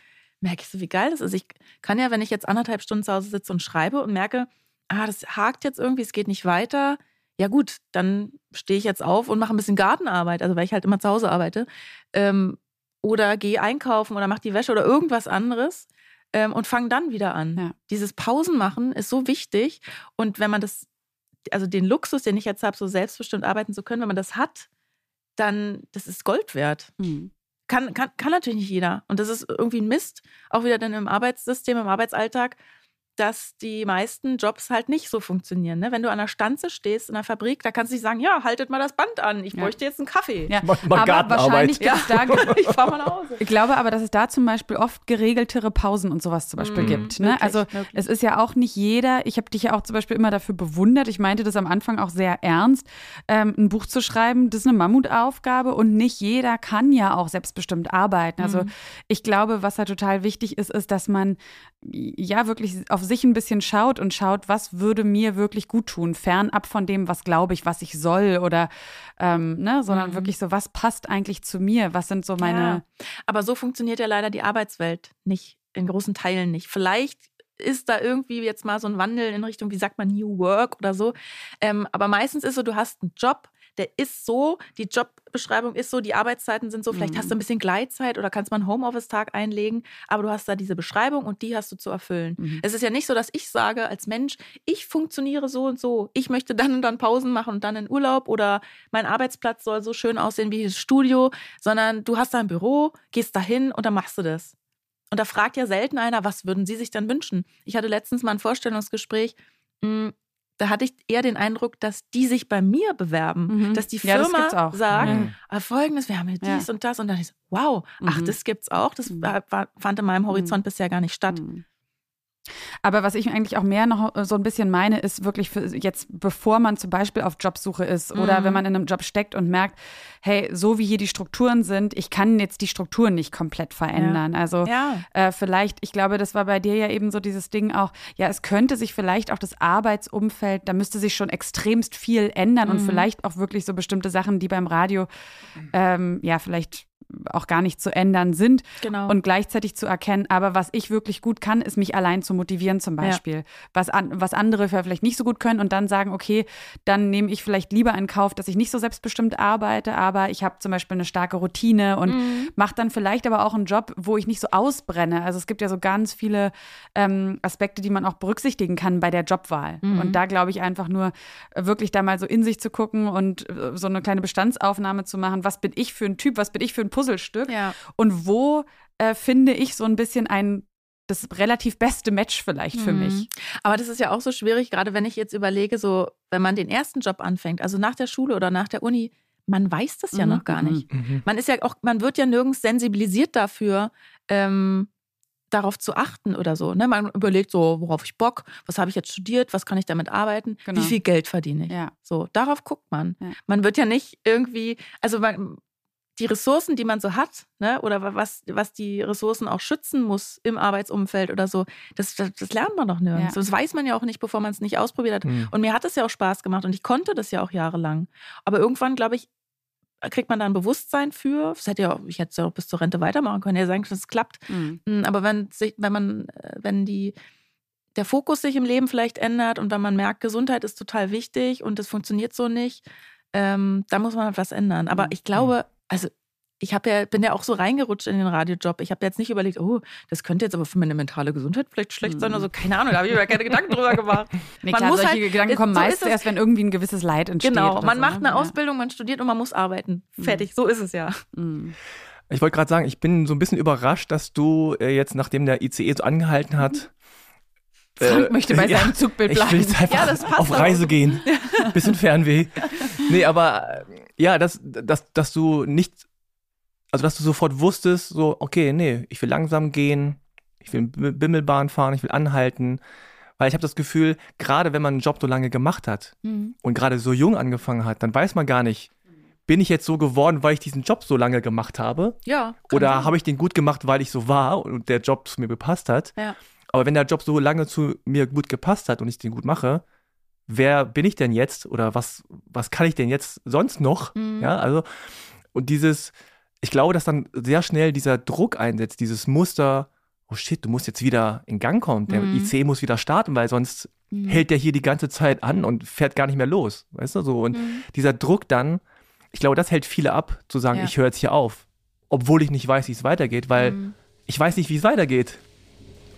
merke ich so, wie geil das ist. Ich kann ja, wenn ich jetzt anderthalb Stunden zu Hause sitze und schreibe und merke, ah, das hakt jetzt irgendwie, es geht nicht weiter, ja gut, dann stehe ich jetzt auf und mache ein bisschen Gartenarbeit, also weil ich halt immer zu Hause arbeite. Ähm, oder gehe einkaufen oder mache die Wäsche oder irgendwas anderes ähm, und fange dann wieder an. Ja. Dieses Pausen machen ist so wichtig. Und wenn man das, also den Luxus, den ich jetzt habe, so selbstbestimmt arbeiten zu können, wenn man das hat, dann, das ist Gold wert. Mhm. Kann, kann, kann natürlich nicht jeder. Und das ist irgendwie ein Mist, auch wieder dann im Arbeitssystem, im Arbeitsalltag dass die meisten Jobs halt nicht so funktionieren. Ne? Wenn du an der Stanze stehst in der Fabrik, da kannst du nicht sagen, ja, haltet mal das Band an, ich ja. bräuchte jetzt einen Kaffee. Ja. Mach mal aber wahrscheinlich gibt es da, ich fahr mal nach Hause. Ich glaube aber, dass es da zum Beispiel oft geregeltere Pausen und sowas zum Beispiel mm, gibt. Ne? Wirklich, also wirklich. es ist ja auch nicht jeder, ich habe dich ja auch zum Beispiel immer dafür bewundert, ich meinte das am Anfang auch sehr ernst, ähm, ein Buch zu schreiben, das ist eine Mammutaufgabe und nicht jeder kann ja auch selbstbestimmt arbeiten. Also mm. ich glaube, was da total wichtig ist, ist, dass man ja wirklich auf sich ein bisschen schaut und schaut, was würde mir wirklich gut tun, fernab von dem, was glaube ich, was ich soll oder ähm, ne, sondern mhm. wirklich so, was passt eigentlich zu mir, was sind so meine. Ja. Aber so funktioniert ja leider die Arbeitswelt nicht, in großen Teilen nicht. Vielleicht ist da irgendwie jetzt mal so ein Wandel in Richtung, wie sagt man, New Work oder so. Ähm, aber meistens ist so, du hast einen Job, der ist so, die Jobbeschreibung ist so, die Arbeitszeiten sind so, vielleicht mhm. hast du ein mhm. bisschen Gleitzeit oder kannst mal einen Homeoffice-Tag einlegen, aber du hast da diese Beschreibung und die hast du zu erfüllen. Mhm. Es ist ja nicht so, dass ich sage als Mensch, ich funktioniere so und so, ich möchte dann und dann Pausen machen und dann in Urlaub oder mein Arbeitsplatz soll so schön aussehen wie das Studio, sondern du hast da ein Büro, gehst dahin und dann machst du das. Und da fragt ja selten einer, was würden Sie sich dann wünschen? Ich hatte letztens mal ein Vorstellungsgespräch. Da hatte ich eher den Eindruck, dass die sich bei mir bewerben, mhm. dass die Firma ja, sagt, mhm. ah, folgendes, wir haben hier dies ja. und das und dann ist so, wow, ach, mhm. das gibt's auch, das mhm. war, fand in meinem Horizont mhm. bisher gar nicht statt. Aber was ich eigentlich auch mehr noch äh, so ein bisschen meine, ist wirklich für jetzt, bevor man zum Beispiel auf Jobsuche ist oder mhm. wenn man in einem Job steckt und merkt, hey, so wie hier die Strukturen sind, ich kann jetzt die Strukturen nicht komplett verändern. Ja. Also ja. Äh, vielleicht, ich glaube, das war bei dir ja eben so dieses Ding auch, ja, es könnte sich vielleicht auch das Arbeitsumfeld, da müsste sich schon extremst viel ändern mhm. und vielleicht auch wirklich so bestimmte Sachen, die beim Radio, ähm, ja, vielleicht auch gar nicht zu ändern sind genau. und gleichzeitig zu erkennen, aber was ich wirklich gut kann, ist mich allein zu motivieren zum Beispiel. Ja. Was, an, was andere vielleicht nicht so gut können und dann sagen, okay, dann nehme ich vielleicht lieber in Kauf, dass ich nicht so selbstbestimmt arbeite, aber ich habe zum Beispiel eine starke Routine und mhm. mache dann vielleicht aber auch einen Job, wo ich nicht so ausbrenne. Also es gibt ja so ganz viele ähm, Aspekte, die man auch berücksichtigen kann bei der Jobwahl. Mhm. Und da glaube ich einfach nur, wirklich da mal so in sich zu gucken und äh, so eine kleine Bestandsaufnahme zu machen, was bin ich für ein Typ, was bin ich für ein Puzzle Puzzlestück. Ja. Und wo äh, finde ich so ein bisschen ein das relativ beste Match vielleicht für mhm. mich. Aber das ist ja auch so schwierig, gerade wenn ich jetzt überlege, so, wenn man den ersten Job anfängt, also nach der Schule oder nach der Uni, man weiß das ja mhm. noch gar nicht. Mhm. Man ist ja auch, man wird ja nirgends sensibilisiert dafür, ähm, darauf zu achten oder so. Ne? Man überlegt so, worauf ich Bock, was habe ich jetzt studiert, was kann ich damit arbeiten, genau. wie viel Geld verdiene ich. Ja. So, darauf guckt man. Ja. Man wird ja nicht irgendwie, also man, die Ressourcen, die man so hat, ne, oder was, was die Ressourcen auch schützen muss im Arbeitsumfeld oder so, das, das, das lernt man doch nirgends. Ja. Das weiß man ja auch nicht, bevor man es nicht ausprobiert hat. Mhm. Und mir hat es ja auch Spaß gemacht und ich konnte das ja auch jahrelang. Aber irgendwann, glaube ich, kriegt man da ein Bewusstsein für. Das hätte ja auch, ich hätte es ja auch bis zur Rente weitermachen können, ja sagen, dass es klappt. Mhm. Hm, aber wenn, sich, wenn man, äh, wenn die der Fokus sich im Leben vielleicht ändert und wenn man merkt, Gesundheit ist total wichtig und das funktioniert so nicht, ähm, da muss man halt was ändern. Aber mhm. ich glaube, also ich ja, bin ja auch so reingerutscht in den Radiojob. Ich habe jetzt nicht überlegt, oh, das könnte jetzt aber für meine mentale Gesundheit vielleicht schlecht sein. Also keine Ahnung, da habe ich mir keine Gedanken drüber gemacht. Nee, man klar, muss solche halt, Gedanken kommen so meist erst, wenn irgendwie ein gewisses Leid entsteht. Genau, man so, macht ne? eine ja. Ausbildung, man studiert und man muss arbeiten. Mhm. Fertig, so ist es ja. Mhm. Ich wollte gerade sagen, ich bin so ein bisschen überrascht, dass du äh, jetzt, nachdem der ICE so angehalten hat, Frank äh, möchte bei ja, seinem Zugbild bleiben. Ich will jetzt einfach ja, auf Reise auch. gehen. Bisschen Fernweh. Nee, aber ja, dass, dass, dass du nicht also dass du sofort wusstest, so, okay, nee, ich will langsam gehen, ich will Bimmelbahn fahren, ich will anhalten. Weil ich habe das Gefühl, gerade wenn man einen Job so lange gemacht hat Mhm. und gerade so jung angefangen hat, dann weiß man gar nicht, bin ich jetzt so geworden, weil ich diesen Job so lange gemacht habe? Ja. Oder habe ich den gut gemacht, weil ich so war und der Job zu mir gepasst hat? Ja. Aber wenn der Job so lange zu mir gut gepasst hat und ich den gut mache, wer bin ich denn jetzt oder was, was kann ich denn jetzt sonst noch? Mhm. Ja, also, und dieses, ich glaube, dass dann sehr schnell dieser Druck einsetzt, dieses Muster, oh shit, du musst jetzt wieder in Gang kommen, der Mhm. IC muss wieder starten, weil sonst Mhm. hält der hier die ganze Zeit an und fährt gar nicht mehr los, weißt du, so. Und Mhm. dieser Druck dann, ich glaube, das hält viele ab, zu sagen, Ja. ich höre jetzt hier auf, obwohl ich nicht weiß, wie es weitergeht, weil Mhm. ich weiß nicht, wie es weitergeht.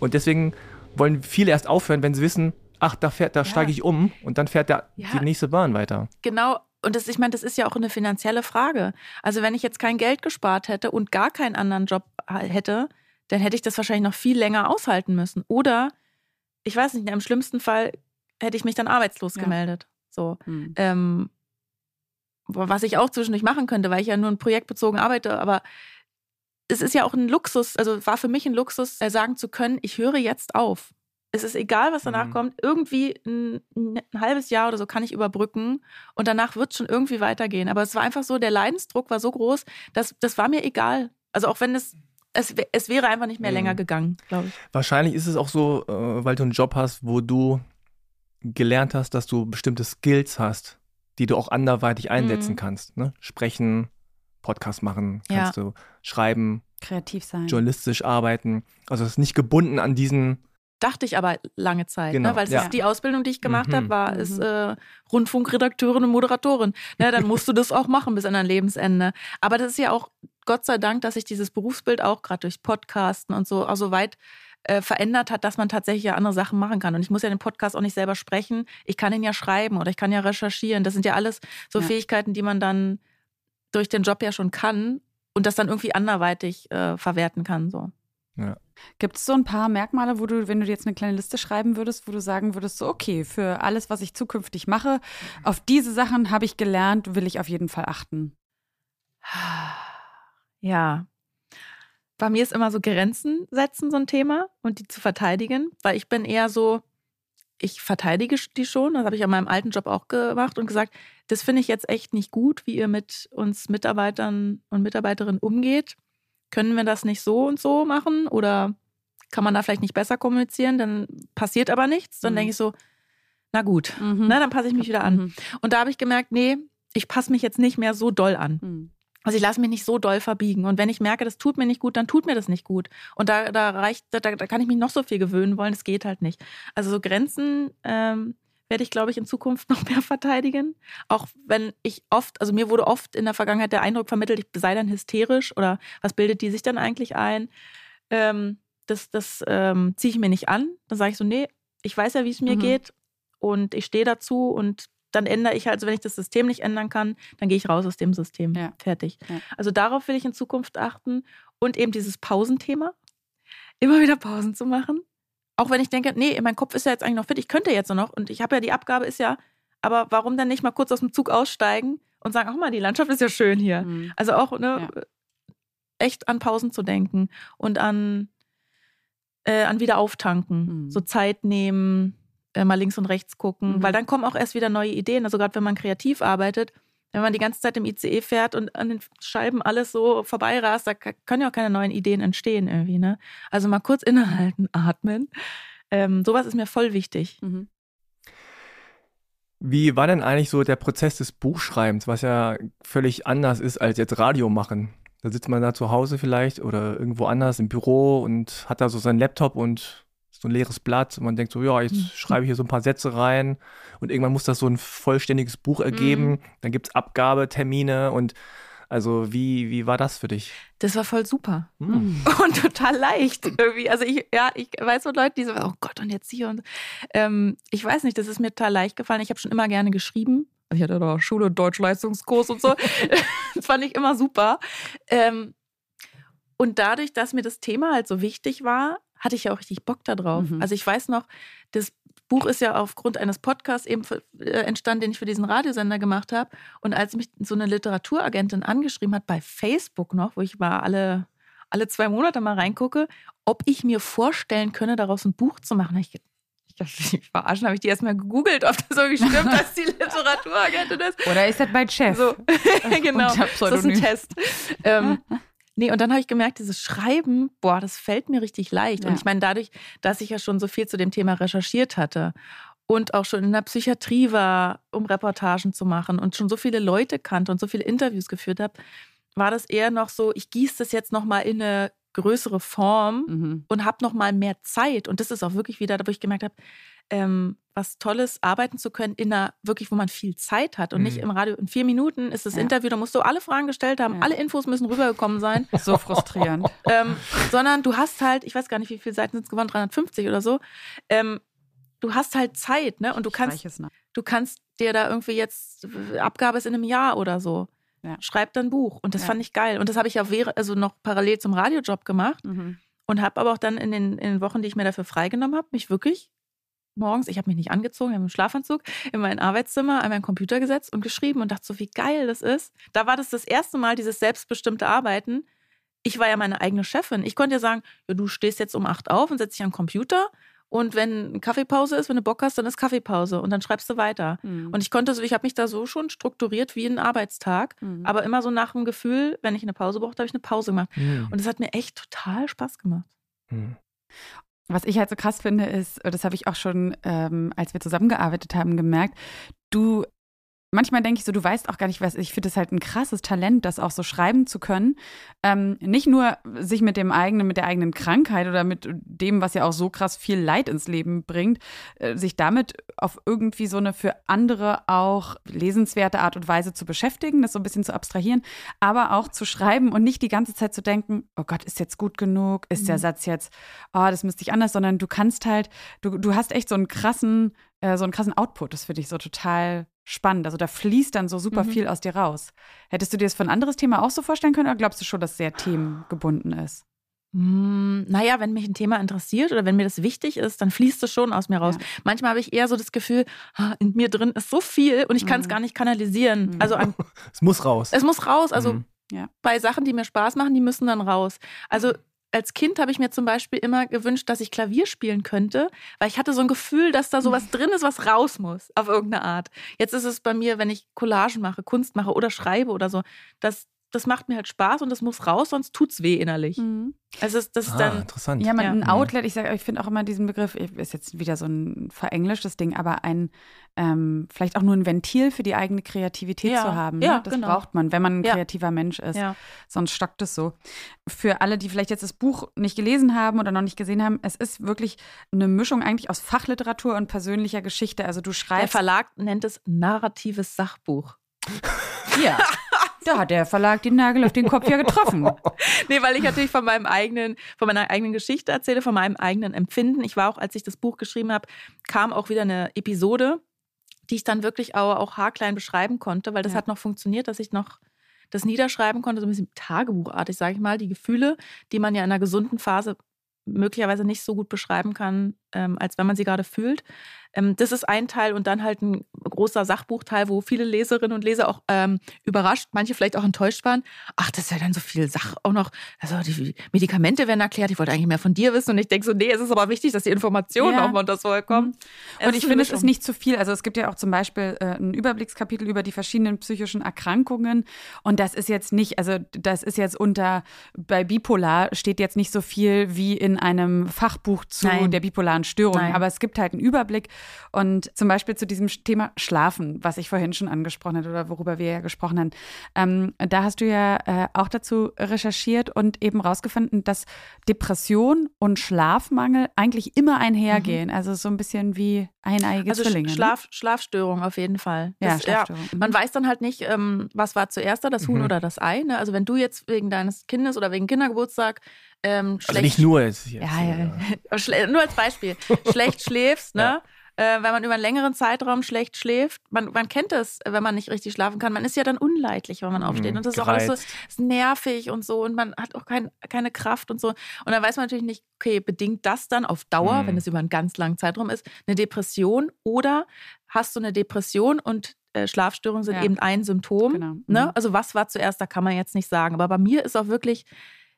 Und deswegen wollen viele erst aufhören, wenn sie wissen, ach, da fährt, da Ja. steige ich um und dann fährt der, Ja. die nächste Bahn weiter. Genau. Und das, ich meine, das ist ja auch eine finanzielle Frage. Also wenn ich jetzt kein Geld gespart hätte und gar keinen anderen Job hätte, dann hätte ich das wahrscheinlich noch viel länger aushalten müssen. Oder, ich weiß nicht, im schlimmsten Fall hätte ich mich dann arbeitslos Ja. gemeldet. So. Mhm. Ähm, was ich auch zwischendurch machen könnte, weil ich ja nur projektbezogen arbeite, aber es ist ja auch ein Luxus, also war für mich ein Luxus, äh, sagen zu können, ich höre jetzt auf. Es ist egal, was danach Mhm. kommt. Irgendwie ein, ein halbes Jahr oder so kann ich überbrücken und danach wird es schon irgendwie weitergehen. Aber es war einfach so, der Leidensdruck war so groß, dass das war mir egal. Also auch wenn es, es, es wäre einfach nicht mehr Mhm. länger gegangen, glaube ich. Wahrscheinlich ist es auch so, äh, weil du einen Job hast, wo du gelernt hast, dass du bestimmte Skills hast, die du auch anderweitig einsetzen Mhm. kannst. Ne? Sprechen, Podcast machen, Ja. kannst du schreiben, Kreativ sein. journalistisch arbeiten. Also es ist nicht gebunden an diesen, Dachte ich aber lange Zeit, Genau, ne? weil es ja. ist die Ausbildung, die ich gemacht Mhm. habe, war Mhm. ist äh, Rundfunkredakteurin und Moderatorin. Ne, dann musst du das auch machen bis an dein Lebensende. Aber das ist ja auch Gott sei Dank, dass sich dieses Berufsbild auch gerade durch Podcasten und so auch so weit äh, verändert hat, dass man tatsächlich ja andere Sachen machen kann. Und ich muss ja den Podcast auch nicht selber sprechen. Ich kann ihn ja schreiben oder ich kann ja recherchieren. Das sind ja alles so Ja. Fähigkeiten, die man dann durch den Job ja schon kann und das dann irgendwie anderweitig äh, verwerten kann. So. Gibt es so ein paar Merkmale, wo du, wenn du jetzt eine kleine Liste schreiben würdest, wo du sagen würdest, so okay, für alles, was ich zukünftig mache, auf diese Sachen habe ich gelernt, will ich auf jeden Fall achten. Ja. Bei mir ist immer so Grenzen setzen so ein Thema und die zu verteidigen, weil ich bin eher so, ich verteidige die schon, das habe ich an meinem alten Job auch gemacht und gesagt, das finde ich jetzt echt nicht gut, wie ihr mit uns Mitarbeitern und Mitarbeiterinnen umgeht. Können wir das nicht so und so machen oder kann man da vielleicht nicht besser kommunizieren? Dann passiert aber nichts. Dann Mhm. denke ich so, na gut, Mhm. ne, dann passe ich mich wieder an. Mhm. Und da habe ich gemerkt, nee, ich passe mich jetzt nicht mehr so doll an. Also ich lasse mich nicht so doll verbiegen. Und wenn ich merke, das tut mir nicht gut, dann tut mir das nicht gut. Und da, da reicht, da, da kann ich mich noch so viel gewöhnen wollen, das geht halt nicht. Also so Grenzen ähm, werde ich, glaube ich, in Zukunft noch mehr verteidigen. Auch wenn ich oft, also mir wurde oft in der Vergangenheit der Eindruck vermittelt, ich sei dann hysterisch oder was bildet die sich dann eigentlich ein? Ähm, das das ähm, ziehe ich mir nicht an. Dann sage ich so, nee, ich weiß ja, wie es mir Mhm. geht und ich stehe dazu und dann ändere ich halt, also wenn ich das System nicht ändern kann, dann gehe ich raus aus dem System. Ja. Fertig. Ja. Also darauf will ich in Zukunft achten und eben dieses Pausenthema. Immer wieder Pausen zu machen. Auch wenn ich denke, nee, mein Kopf ist ja jetzt eigentlich noch fit, ich könnte jetzt noch und ich habe ja die Abgabe ist ja, aber warum dann nicht mal kurz aus dem Zug aussteigen und sagen, ach mal, die Landschaft ist ja schön hier. Mhm. Also auch ne, echt an Pausen zu denken und an, äh, an wieder auftanken. Mhm. So Zeit nehmen, mal links und rechts gucken, Mhm. weil dann kommen auch erst wieder neue Ideen. Also gerade wenn man kreativ arbeitet, wenn man die ganze Zeit im ICE fährt und an den Scheiben alles so vorbeirast, da können ja auch keine neuen Ideen entstehen irgendwie. Ne? Also mal kurz innehalten, atmen. Ähm, sowas ist mir voll wichtig. Mhm. Wie war denn eigentlich so der Prozess des Buchschreibens, was ja völlig anders ist als jetzt Radio machen? Da sitzt man da zu Hause vielleicht oder irgendwo anders im Büro und hat da so seinen Laptop und so ein leeres Blatt und man denkt so, ja, jetzt Mhm. schreibe ich hier so ein paar Sätze rein und irgendwann muss das so ein vollständiges Buch ergeben. Mhm. Dann gibt es Abgabetermine und also wie, wie war das für dich? Das war voll super. Hm. und total leicht irgendwie. Also ich, ja, ich weiß so Leute, die so, oh Gott, und jetzt hier und ähm, ich weiß nicht, das ist mir total leicht gefallen. Ich habe schon immer gerne geschrieben. Also ich hatte da Schule, Deutschleistungskurs und so. das fand ich immer super. Ähm, und dadurch, dass mir das Thema halt so wichtig war, hatte ich ja auch richtig Bock da drauf. Mhm. Also ich weiß noch, das Buch ist ja aufgrund eines Podcasts eben äh, entstanden, den ich für diesen Radiosender gemacht habe. Und als mich so eine Literaturagentin angeschrieben hat, bei Facebook noch, wo ich mal alle, alle zwei Monate mal reingucke, ob ich mir vorstellen könne, daraus ein Buch zu machen, habe ich gedacht, Ich dachte, ich verarschen, habe ich die erstmal gegoogelt, ob das irgendwie stimmt, dass die Literaturagentin ist. Oder ist das mein Chef? So, genau. Das ist ein. Test. Ähm, nee, und dann habe ich gemerkt, dieses Schreiben, boah, das fällt mir richtig leicht. Und Ja. ich meine, dadurch, dass ich ja schon so viel zu dem Thema recherchiert hatte und auch schon in der Psychiatrie war, um Reportagen zu machen und schon so viele Leute kannte und so viele Interviews geführt habe, war das eher noch so, ich gieße das jetzt nochmal in eine größere Form Mhm. und habe noch mal mehr Zeit. Und das ist auch wirklich wieder, wo ich gemerkt habe, ähm, was Tolles, arbeiten zu können, in einer wirklich, wo man viel Zeit hat und nicht Mhm. im Radio. In vier Minuten ist das Ja. Interview, da musst du alle Fragen gestellt haben, Ja. alle Infos müssen rübergekommen sein. So frustrierend. ähm, sondern du hast halt, ich weiß gar nicht, wie viele Seiten sind es geworden, 350 oder so. Ähm, du hast halt Zeit, ne? Und du Ich kannst, du kannst dir da irgendwie jetzt Abgabe ist in einem Jahr oder so. Ja. Schreib dann ein Buch. Und das Ja. fand ich geil. Und das habe ich ja also noch parallel zum Radiojob gemacht Mhm. und habe aber auch dann in den, in den Wochen, die ich mir dafür freigenommen habe, mich wirklich morgens, ich habe mich nicht angezogen, ich habe im Schlafanzug in mein Arbeitszimmer an meinen Computer gesetzt und geschrieben und dachte so, wie geil das ist. Da war das das erste Mal, dieses selbstbestimmte Arbeiten. Ich war ja meine eigene Chefin. Ich konnte ja sagen, ja, du stehst jetzt um acht auf und setzt dich an den Computer und wenn eine Kaffeepause ist, wenn du Bock hast, dann ist Kaffeepause und dann schreibst du weiter. Mhm. Und ich konnte so, ich habe mich da so schon strukturiert wie ein Arbeitstag, Mhm. aber immer so nach dem Gefühl, wenn ich eine Pause brauchte, habe ich eine Pause gemacht. Mhm. Und es hat mir echt total Spaß gemacht. Was ich halt so krass finde, ist, das habe ich auch schon, ähm, als wir zusammengearbeitet haben, gemerkt, du, manchmal denke ich so, du weißt auch gar nicht, was, ich finde es halt ein krasses Talent, das auch so schreiben zu können. Ähm, nicht nur sich mit dem eigenen, mit der eigenen Krankheit oder mit dem, was ja auch so krass viel Leid ins Leben bringt, äh, sich damit auf irgendwie so eine für andere auch lesenswerte Art und Weise zu beschäftigen, das so ein bisschen zu abstrahieren, aber auch zu schreiben und nicht die ganze Zeit zu denken, oh Gott, ist jetzt gut genug, ist der Mhm. Satz jetzt, oh, das müsste ich anders, sondern du kannst halt, du, du hast echt so einen krassen, äh, so einen krassen Output, das finde ich so total spannend. Also da fließt dann so super Mhm. viel aus dir raus. Hättest du dir das für ein anderes Thema auch so vorstellen können oder glaubst du schon, dass es sehr themengebunden ist? Hm, naja, wenn mich ein Thema interessiert oder wenn mir das wichtig ist, dann fließt es schon aus mir raus. Ja. Manchmal habe ich eher so das Gefühl, in mir drin ist so viel und ich kann es Mhm. gar nicht kanalisieren. Mhm. Also an, Es muss raus. es muss raus. Also Mhm. bei Sachen, die mir Spaß machen, die müssen dann raus. Also als Kind habe ich mir zum Beispiel immer gewünscht, dass ich Klavier spielen könnte, weil ich hatte so ein Gefühl, dass da sowas drin ist, was raus muss, auf irgendeine Art. Jetzt ist es bei mir, wenn ich Collagen mache, Kunst mache oder schreibe oder so, das, das macht mir halt Spaß und das muss raus, sonst tut's weh innerlich. Also das, das ist ah, dann interessant. Ja, man, Ja. ein Mhm. Outlet, ich sage, ich finde auch immer diesen Begriff, ist jetzt wieder so ein verenglischtes Ding, aber ein, ähm, vielleicht auch nur ein Ventil für die eigene Kreativität Ja, zu haben. Ne? ja, das genau. braucht man, wenn man ein Ja. kreativer Mensch ist. ja. Sonst stockt es so. Für alle, die vielleicht jetzt das Buch nicht gelesen haben oder noch nicht gesehen haben, es ist wirklich eine Mischung eigentlich aus Fachliteratur und persönlicher Geschichte. Also du Der schreibst. Verlag nennt es narratives Sachbuch. ja. Da hat der Verlag den Nagel auf den Kopf ja getroffen. Nee, weil ich natürlich von meinem eigenen, von meiner eigenen Geschichte erzähle, von meinem eigenen Empfinden. Ich war auch, als ich das Buch geschrieben habe, kam auch wieder eine Episode, die ich dann wirklich auch, auch haarklein beschreiben konnte, weil das Ja. hat noch funktioniert, dass ich noch das niederschreiben konnte, so ein bisschen tagebuchartig, sage ich mal, die Gefühle, die man ja in einer gesunden Phase möglicherweise nicht so gut beschreiben kann, ähm, als wenn man sie gerade fühlt. Ähm, das ist ein Teil und dann halt ein großer Sachbuchteil, wo viele Leserinnen und Leser auch ähm, überrascht, manche vielleicht auch enttäuscht waren. Ach, das ist ja dann so viel Sach auch noch. Also die Medikamente werden erklärt. Ich wollte eigentlich mehr von dir wissen und ich denke so, nee, es ist aber wichtig, dass die Informationen Ja. auch mal das vorher kommen. Es Und ich finde, es ist nicht zu viel. Also es gibt ja auch zum Beispiel äh, ein Überblickskapitel über die verschiedenen psychischen Erkrankungen. Und das ist jetzt nicht, also das ist jetzt unter, bei Bipolar steht jetzt nicht so viel wie in einem Fachbuch zu Nein. der bipolaren Störung. Nein. Aber es gibt halt einen Überblick. Und zum Beispiel zu diesem Thema Schlafen, was ich vorhin schon angesprochen hatte oder worüber wir ja gesprochen haben. Ähm, da hast du ja äh, auch dazu recherchiert und eben rausgefunden, dass Depression und Schlafmangel eigentlich immer einhergehen. Also so ein bisschen wie eineiige also Zwillinge. ne? Schlaf, Schlafstörung auf jeden Fall. Ja, Das, Schlafstörung. Mhm. Man weiß dann halt nicht, ähm, was war zuerst da, das Huhn Mhm. oder das Ei. Ne? Also wenn du jetzt wegen deines Kindes oder wegen Kindergeburtstag ähm, Also schlecht nicht nur jetzt. jetzt Ja, ja, nur als Beispiel, schlecht schläfst, ne? Äh, wenn man über einen längeren Zeitraum schlecht schläft, man, man kennt es, wenn man nicht richtig schlafen kann. Man ist ja dann unleidlich, wenn man aufsteht. Mhm, Und das ist auch alles so gereizt. ist nervig und so. Und man hat auch kein, keine Kraft und so. Und dann weiß man natürlich nicht, okay, bedingt das dann auf Dauer, Mhm. wenn es über einen ganz langen Zeitraum ist, eine Depression oder hast du eine Depression und äh, Schlafstörungen sind Ja. eben ein Symptom. Genau. Mhm. Ne? Also was war zuerst, da kann man jetzt nicht sagen. Aber bei mir ist auch wirklich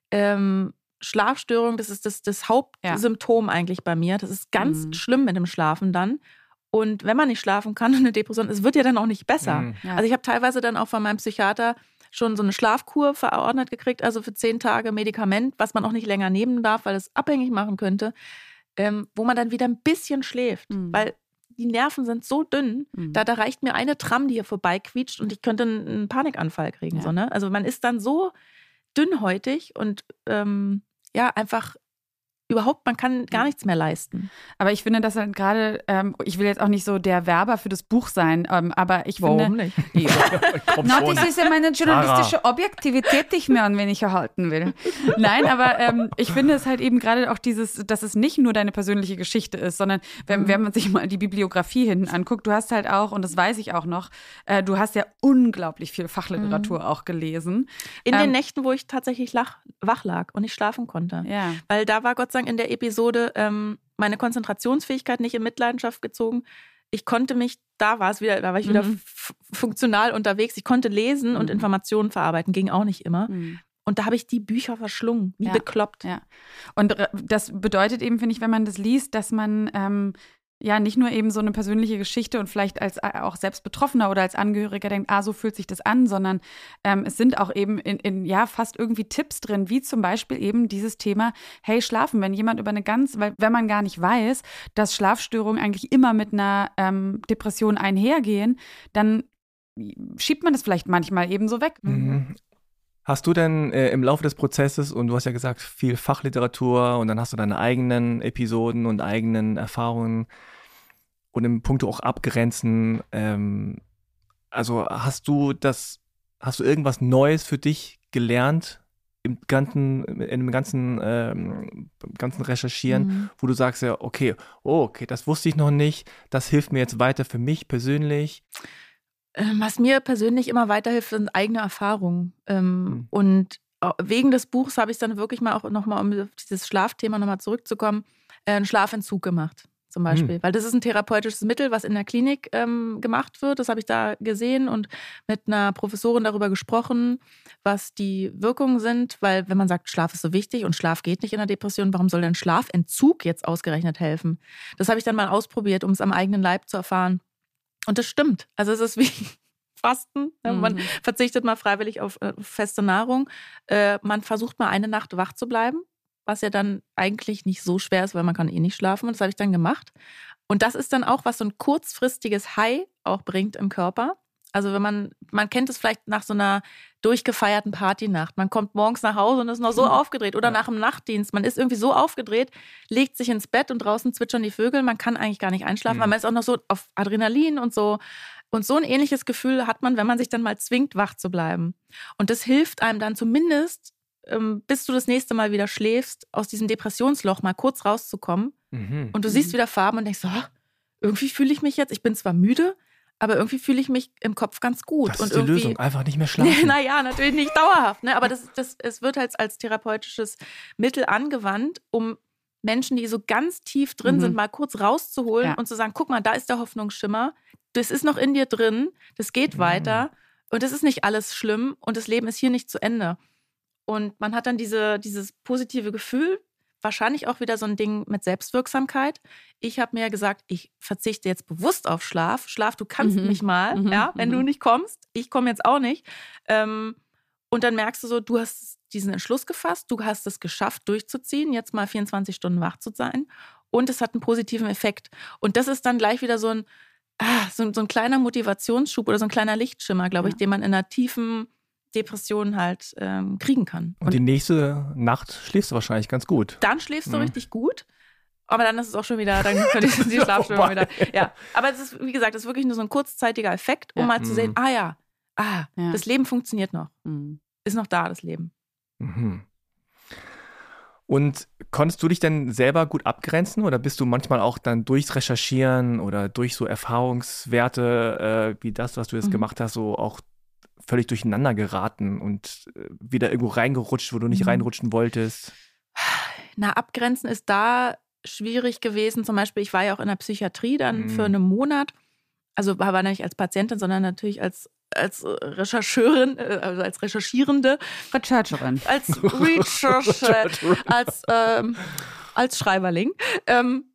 ähm, Schlafstörung, das ist das, das Hauptsymptom ja. eigentlich bei mir. Das ist ganz mhm. schlimm mit dem Schlafen dann. Und wenn man nicht schlafen kann und eine Depression, es wird ja dann auch nicht besser. Mhm. Ja. Also ich habe teilweise dann auch von meinem Psychiater schon so eine Schlafkur verordnet gekriegt, also für zehn Tage Medikament, was man auch nicht länger nehmen darf, weil es abhängig machen könnte, ähm, wo man dann wieder ein bisschen schläft. Mhm. Weil die Nerven sind so dünn, mhm. da, da reicht mir eine Tram, die hier vorbeiquietscht und ich könnte einen Panikanfall kriegen. Ja. So, ne? Also man ist dann so dünnhäutig und ähm, ja, einfach überhaupt, man kann gar nichts mehr leisten. Aber ich finde, dass halt gerade, ähm, ich will jetzt auch nicht so der Werber für das Buch sein, ähm, aber ich Warum finde. nicht? Ja. Na, das ist ja meine journalistische Objektivität, die ich mir an wenig erhalten will. Nein, aber ähm, ich finde es halt eben gerade auch dieses, dass es nicht nur deine persönliche Geschichte ist, sondern wenn, mhm. wenn man sich mal die Bibliografie hinten anguckt, du hast halt auch, und das weiß ich auch noch, äh, du hast ja unglaublich viel Fachliteratur mhm. auch gelesen. In den ähm, Nächten, wo ich tatsächlich lach, wach lag und nicht schlafen konnte. Ja. Weil da war Gott sei Dank in der Episode ähm, meine Konzentrationsfähigkeit nicht in Mitleidenschaft gezogen. Ich konnte mich, da war es wieder, da war ich wieder mhm. funktional unterwegs. Ich konnte lesen mhm. und Informationen verarbeiten, ging auch nicht immer. Mhm. Und da habe ich die Bücher verschlungen, wie ja, bekloppt. Ja. Und das bedeutet eben, finde ich, wenn man das liest, dass man ähm, ja nicht nur eben so eine persönliche Geschichte und vielleicht als äh, auch selbst Betroffener oder als Angehöriger denkt, ah, so fühlt sich das an, sondern ähm, es sind auch eben in, in, ja fast irgendwie Tipps drin, wie zum Beispiel eben dieses Thema, hey, schlafen, wenn jemand über eine ganz, weil wenn man gar nicht weiß, dass Schlafstörungen eigentlich immer mit einer ähm, Depression einhergehen, dann schiebt man das vielleicht manchmal eben so weg. Mhm. Hast du denn äh, im Laufe des Prozesses, und du hast ja gesagt, viel Fachliteratur und dann hast du deine eigenen Episoden und eigenen Erfahrungen und im Punkt auch abgrenzen, ähm, also hast du das, hast du irgendwas Neues für dich gelernt im ganzen, in dem ganzen, ähm, ganzen Recherchieren, mhm. wo du sagst ja, okay, oh, okay, das wusste ich noch nicht, das hilft mir jetzt weiter für mich persönlich? Ähm, was mir persönlich immer weiterhilft, sind eigene Erfahrungen. Mhm. Und äh, wegen des Buchs habe ich dann wirklich mal auch nochmal, um auf dieses Schlafthema nochmal zurückzukommen, äh, einen Schlafentzug gemacht. Zum Beispiel. Mhm. Weil das ist ein therapeutisches Mittel, was in der Klinik ähm, gemacht wird. Das habe ich da gesehen und mit einer Professorin darüber gesprochen, was die Wirkungen sind. Weil, wenn man sagt, Schlaf ist so wichtig und Schlaf geht nicht in der Depression, warum soll denn Schlafentzug jetzt ausgerechnet helfen? Das habe ich dann mal ausprobiert, um es am eigenen Leib zu erfahren. Und das stimmt. Also es ist wie Fasten. Ne? Mhm. Man verzichtet mal freiwillig auf äh, feste Nahrung. Äh, man versucht mal eine Nacht wach zu bleiben, was ja dann eigentlich nicht so schwer ist, weil man kann eh nicht schlafen. Und das habe ich dann gemacht. Und das ist dann auch, was so ein kurzfristiges High auch bringt im Körper. Also wenn man, man kennt es vielleicht nach so einer durchgefeierten Partynacht. Man kommt morgens nach Hause und ist noch so mhm. aufgedreht oder ja. nach dem Nachtdienst. Man ist irgendwie so aufgedreht, legt sich ins Bett und draußen zwitschern die Vögel. Man kann eigentlich gar nicht einschlafen, mhm. weil man ist auch noch so auf Adrenalin und so. Und so ein ähnliches Gefühl hat man, wenn man sich dann mal zwingt, wach zu bleiben. Und das hilft einem dann zumindest, ähm, bis du das nächste Mal wieder schläfst, aus diesem Depressionsloch mal kurz rauszukommen. Mhm. Und du siehst mhm. wieder Farben und denkst, oh, irgendwie fühle ich mich jetzt, ich bin zwar müde, aber irgendwie fühle ich mich im Kopf ganz gut. Das und ist die irgendwie, Lösung, einfach nicht mehr schlafen. naja, natürlich nicht dauerhaft, ne? aber das, das, es wird halt als therapeutisches Mittel angewandt, um Menschen, die so ganz tief drin mhm. sind, mal kurz rauszuholen ja. und zu sagen, guck mal, da ist der Hoffnungsschimmer, das ist noch in dir drin, das geht mhm. weiter und es ist nicht alles schlimm und das Leben ist hier nicht zu Ende. Und man hat dann diese, dieses positive Gefühl, wahrscheinlich auch wieder so ein Ding mit Selbstwirksamkeit. Ich habe mir gesagt, ich verzichte jetzt bewusst auf Schlaf. Schlaf, du kannst mhm. mich mal, mhm. ja, wenn mhm. du nicht kommst. Ich komme jetzt auch nicht. Ähm, und dann merkst du so, du hast diesen Entschluss gefasst, du hast es geschafft, durchzuziehen, jetzt mal 24 Stunden wach zu sein. Und es hat einen positiven Effekt. Und das ist dann gleich wieder so ein, ah, so, so, ein kleiner Motivationsschub oder so ein kleiner Lichtschimmer, glaube ja. ich, den man in einer tiefen Depressionen halt ähm, kriegen kann. Und, und, die nächste Nacht schläfst du wahrscheinlich ganz gut. Dann schläfst du mhm. richtig gut. Aber dann ist es auch schon wieder, dann können die, die Schlafstörung wieder. Ja. Aber es ist, wie gesagt, es ist wirklich nur so ein kurzzeitiger Effekt, um ja. mal zu sehen, mhm. ah ja, ah, ja. das Leben funktioniert noch. Mhm. Ist noch da, das Leben. Mhm. Und konntest du dich denn selber gut abgrenzen oder bist du manchmal auch dann durchs Recherchieren oder durch so Erfahrungswerte äh, wie das, was du jetzt mhm. gemacht hast, so auch völlig durcheinander geraten und äh, wieder irgendwo reingerutscht, wo du nicht mhm. reinrutschen wolltest? Na, abgrenzen ist da schwierig gewesen. Zum Beispiel, ich war ja auch in der Psychiatrie dann mhm. für einen Monat. Also war nicht als Patientin, sondern natürlich als als Rechercheurin, äh, also als Recherchierende. Rechercherin. Als Recherche, als, ähm, als Schreiberling. Ähm,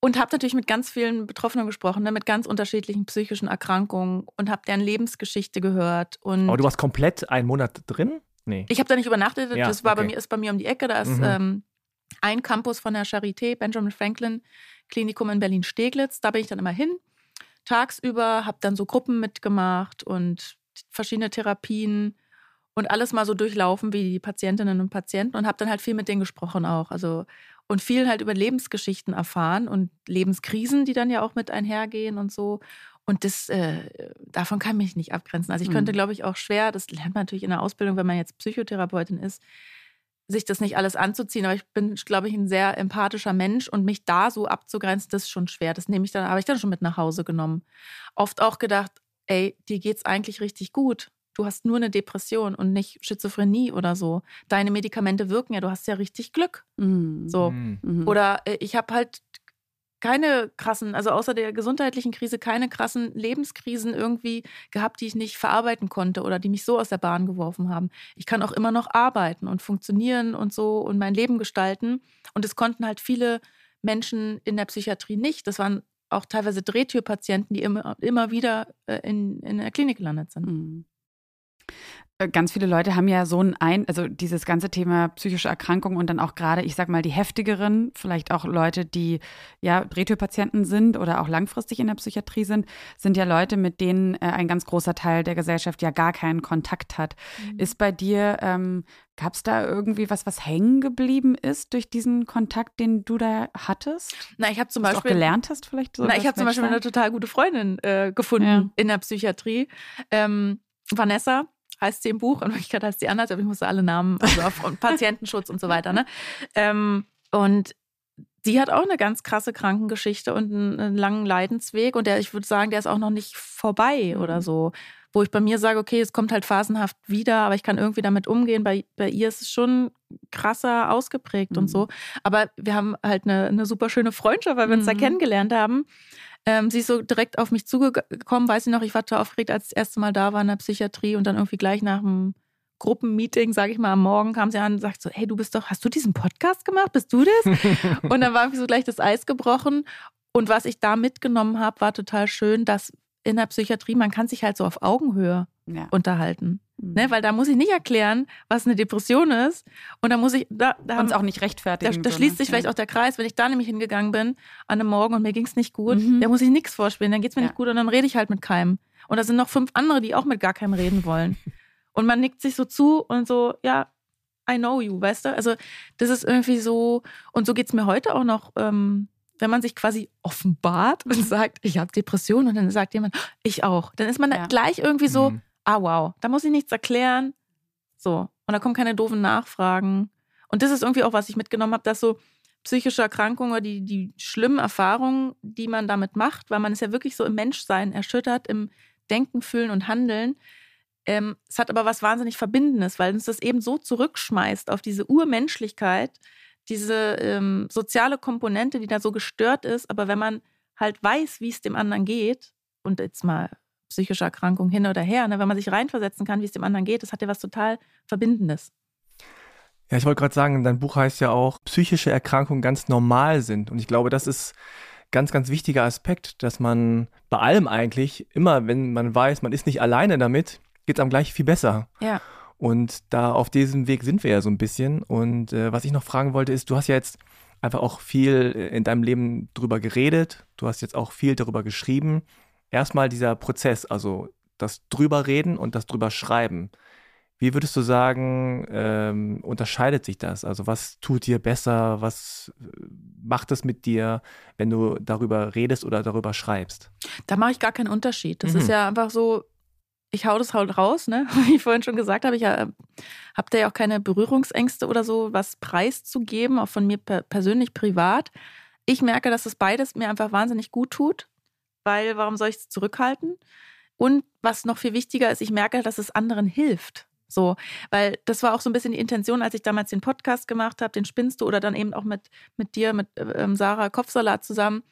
und habe natürlich mit ganz vielen Betroffenen gesprochen, ne, mit ganz unterschiedlichen psychischen Erkrankungen und habe deren Lebensgeschichte gehört. Und Aber du warst komplett einen Monat drin? Nee. ich habe da nicht übernachtet, Ja, das war bei okay. mir, ist bei mir um die Ecke. Da ist Mhm. ähm, ein Campus von der Charité, Benjamin Franklin Klinikum in Berlin-Steglitz. Da bin ich dann immer hin, tagsüber, habe dann so Gruppen mitgemacht und verschiedene Therapien und alles mal so durchlaufen wie die Patientinnen und Patienten und habe dann halt viel mit denen gesprochen auch. Also und viel halt über Lebensgeschichten erfahren und Lebenskrisen, die dann ja auch mit einhergehen und so. Und das, äh, davon kann ich mich nicht abgrenzen. Also ich könnte, Mhm. glaube ich, auch schwer, das lernt man natürlich in der Ausbildung, wenn man jetzt Psychotherapeutin ist, sich das nicht alles anzuziehen. Aber ich bin, glaube ich, ein sehr empathischer Mensch und mich da so abzugrenzen, das ist schon schwer. Das nehme ich dann, habe ich dann schon mit nach Hause genommen. Oft auch gedacht, ey, dir geht's eigentlich richtig gut. Du hast nur eine Depression und nicht Schizophrenie oder so. Deine Medikamente wirken ja, du hast ja richtig Glück. Mhm. So. Mhm. Mhm. Oder äh, ich habe halt keine krassen, also außer der gesundheitlichen Krise, keine krassen Lebenskrisen irgendwie gehabt, die ich nicht verarbeiten konnte oder die mich so aus der Bahn geworfen haben. Ich kann auch immer noch arbeiten und funktionieren und so und mein Leben gestalten. Und es konnten halt viele Menschen in der Psychiatrie nicht. Das waren auch teilweise Drehtürpatienten, die immer, immer wieder äh, in, in der Klinik gelandet sind. Mhm. Äh, Ganz viele Leute haben ja so ein, ein also dieses ganze Thema psychische Erkrankung und dann auch gerade, ich sag mal, die heftigeren, vielleicht auch Leute, die ja Drehtürpatienten sind oder auch langfristig in der Psychiatrie sind, sind ja Leute, mit denen äh, ein ganz großer Teil der Gesellschaft ja gar keinen Kontakt hat. Mhm. Ist bei dir, ähm, gab es da irgendwie was, was hängen geblieben ist durch diesen Kontakt, den du da hattest? Na, ich habe zum Was du auch Beispiel gelernt hast vielleicht? So Na, ich habe zum Beispiel eine total gute Freundin äh, gefunden Ja. in der Psychiatrie. Ähm, Vanessa heißt sie im Buch, in Wirklichkeit heißt sie anders, aber ich musste alle Namen, also auf und Patientenschutz und so weiter. Ne? Ähm, und die hat auch eine ganz krasse Krankengeschichte und einen, einen langen Leidensweg und der, ich würde sagen, der ist auch noch nicht vorbei Mhm. oder so. Wo ich bei mir sage, okay, es kommt halt phasenhaft wieder, aber ich kann irgendwie damit umgehen. Bei, bei ihr ist es schon krasser ausgeprägt Mhm. und so. Aber wir haben halt eine, eine super schöne Freundschaft, weil wir uns da Mhm. kennengelernt haben. Ähm, sie ist so direkt auf mich zugekommen, weiß ich noch, ich war total aufgeregt, als ich das erste Mal da war in der Psychiatrie und dann irgendwie gleich nach dem Gruppenmeeting, sage ich mal, am Morgen kam sie an und sagt so, hey, du bist doch, hast du diesen Podcast gemacht? Bist du das? und dann war irgendwie so gleich das Eis gebrochen. Und was ich da mitgenommen habe, war total schön, dass in der Psychiatrie, man kann sich halt so auf Augenhöhe Ja. unterhalten. Mhm. Ne? Weil da muss ich nicht erklären, was eine Depression ist. Und da muss ich, da, da uns auch nicht da, rechtfertigen. da so, schließt sich vielleicht Ja. auch der Kreis, wenn ich da nämlich hingegangen bin an einem Morgen und mir ging es nicht gut, Mhm. da muss ich nichts vorspielen, dann geht es mir Ja. nicht gut und dann rede ich halt mit keinem. Und da sind noch fünf andere, die auch mit gar keinem reden wollen. Und man nickt sich so zu und so, ja, I know you, weißt du? Also das ist irgendwie so, und so geht es mir heute auch noch, ähm, wenn man sich quasi offenbart und sagt, ich habe Depressionen und dann sagt jemand, ich auch. Dann ist man Ja. da gleich irgendwie so, Mhm. Ah wow, da muss ich nichts erklären. So. Und da kommen keine doofen Nachfragen. Und das ist irgendwie auch, was ich mitgenommen habe, dass so psychische Erkrankungen oder die, die schlimmen Erfahrungen, die man damit macht, weil man ist ja wirklich so im Menschsein erschüttert, im Denken, Fühlen und Handeln. Ähm, es hat aber was wahnsinnig Verbindendes, weil uns das eben so zurückschmeißt auf diese Urmenschlichkeit, diese ähm, soziale Komponente, die da so gestört ist. Aber wenn man halt weiß, wie es dem anderen geht, und jetzt mal psychische Erkrankung hin oder her, ne, wenn man sich reinversetzen kann, wie es dem anderen geht, das hat ja was total Verbindendes. Ja, ich wollte gerade sagen, dein Buch heißt ja auch, psychische Erkrankungen ganz normal sind. Und ich glaube, das ist ganz, ganz wichtiger Aspekt, dass man bei allem eigentlich immer, wenn man weiß, man ist nicht alleine damit, geht es einem gleich viel besser. Ja. Und da auf diesem Weg sind wir ja so ein bisschen. Und äh, was ich noch fragen wollte, ist, du hast ja jetzt einfach auch viel äh, in deinem Leben drüber geredet. Du hast jetzt auch viel darüber geschrieben. Erstmal dieser Prozess, also das drüber reden und das drüber schreiben. Wie würdest du sagen, ähm, unterscheidet sich das? Also was tut dir besser? Was äh, macht es mit dir, wenn du darüber redest oder darüber schreibst? Da mache ich gar keinen Unterschied. Das Mhm. ist ja einfach so, ich hau das halt raus, ne? Wie ich vorhin schon gesagt habe, ich äh, habe da ja auch keine Berührungsängste oder so, was preiszugeben, auch von mir per persönlich privat. Ich merke, dass das beides mir einfach wahnsinnig gut tut, weil warum soll ich es zurückhalten? Und was noch viel wichtiger ist, ich merke, dass es anderen hilft. So, weil das war auch so ein bisschen die Intention, als ich damals den Podcast gemacht habe, den Spinnst du oder dann eben auch mit, mit dir, mit ähm, Sarah Kopfsalat zusammen,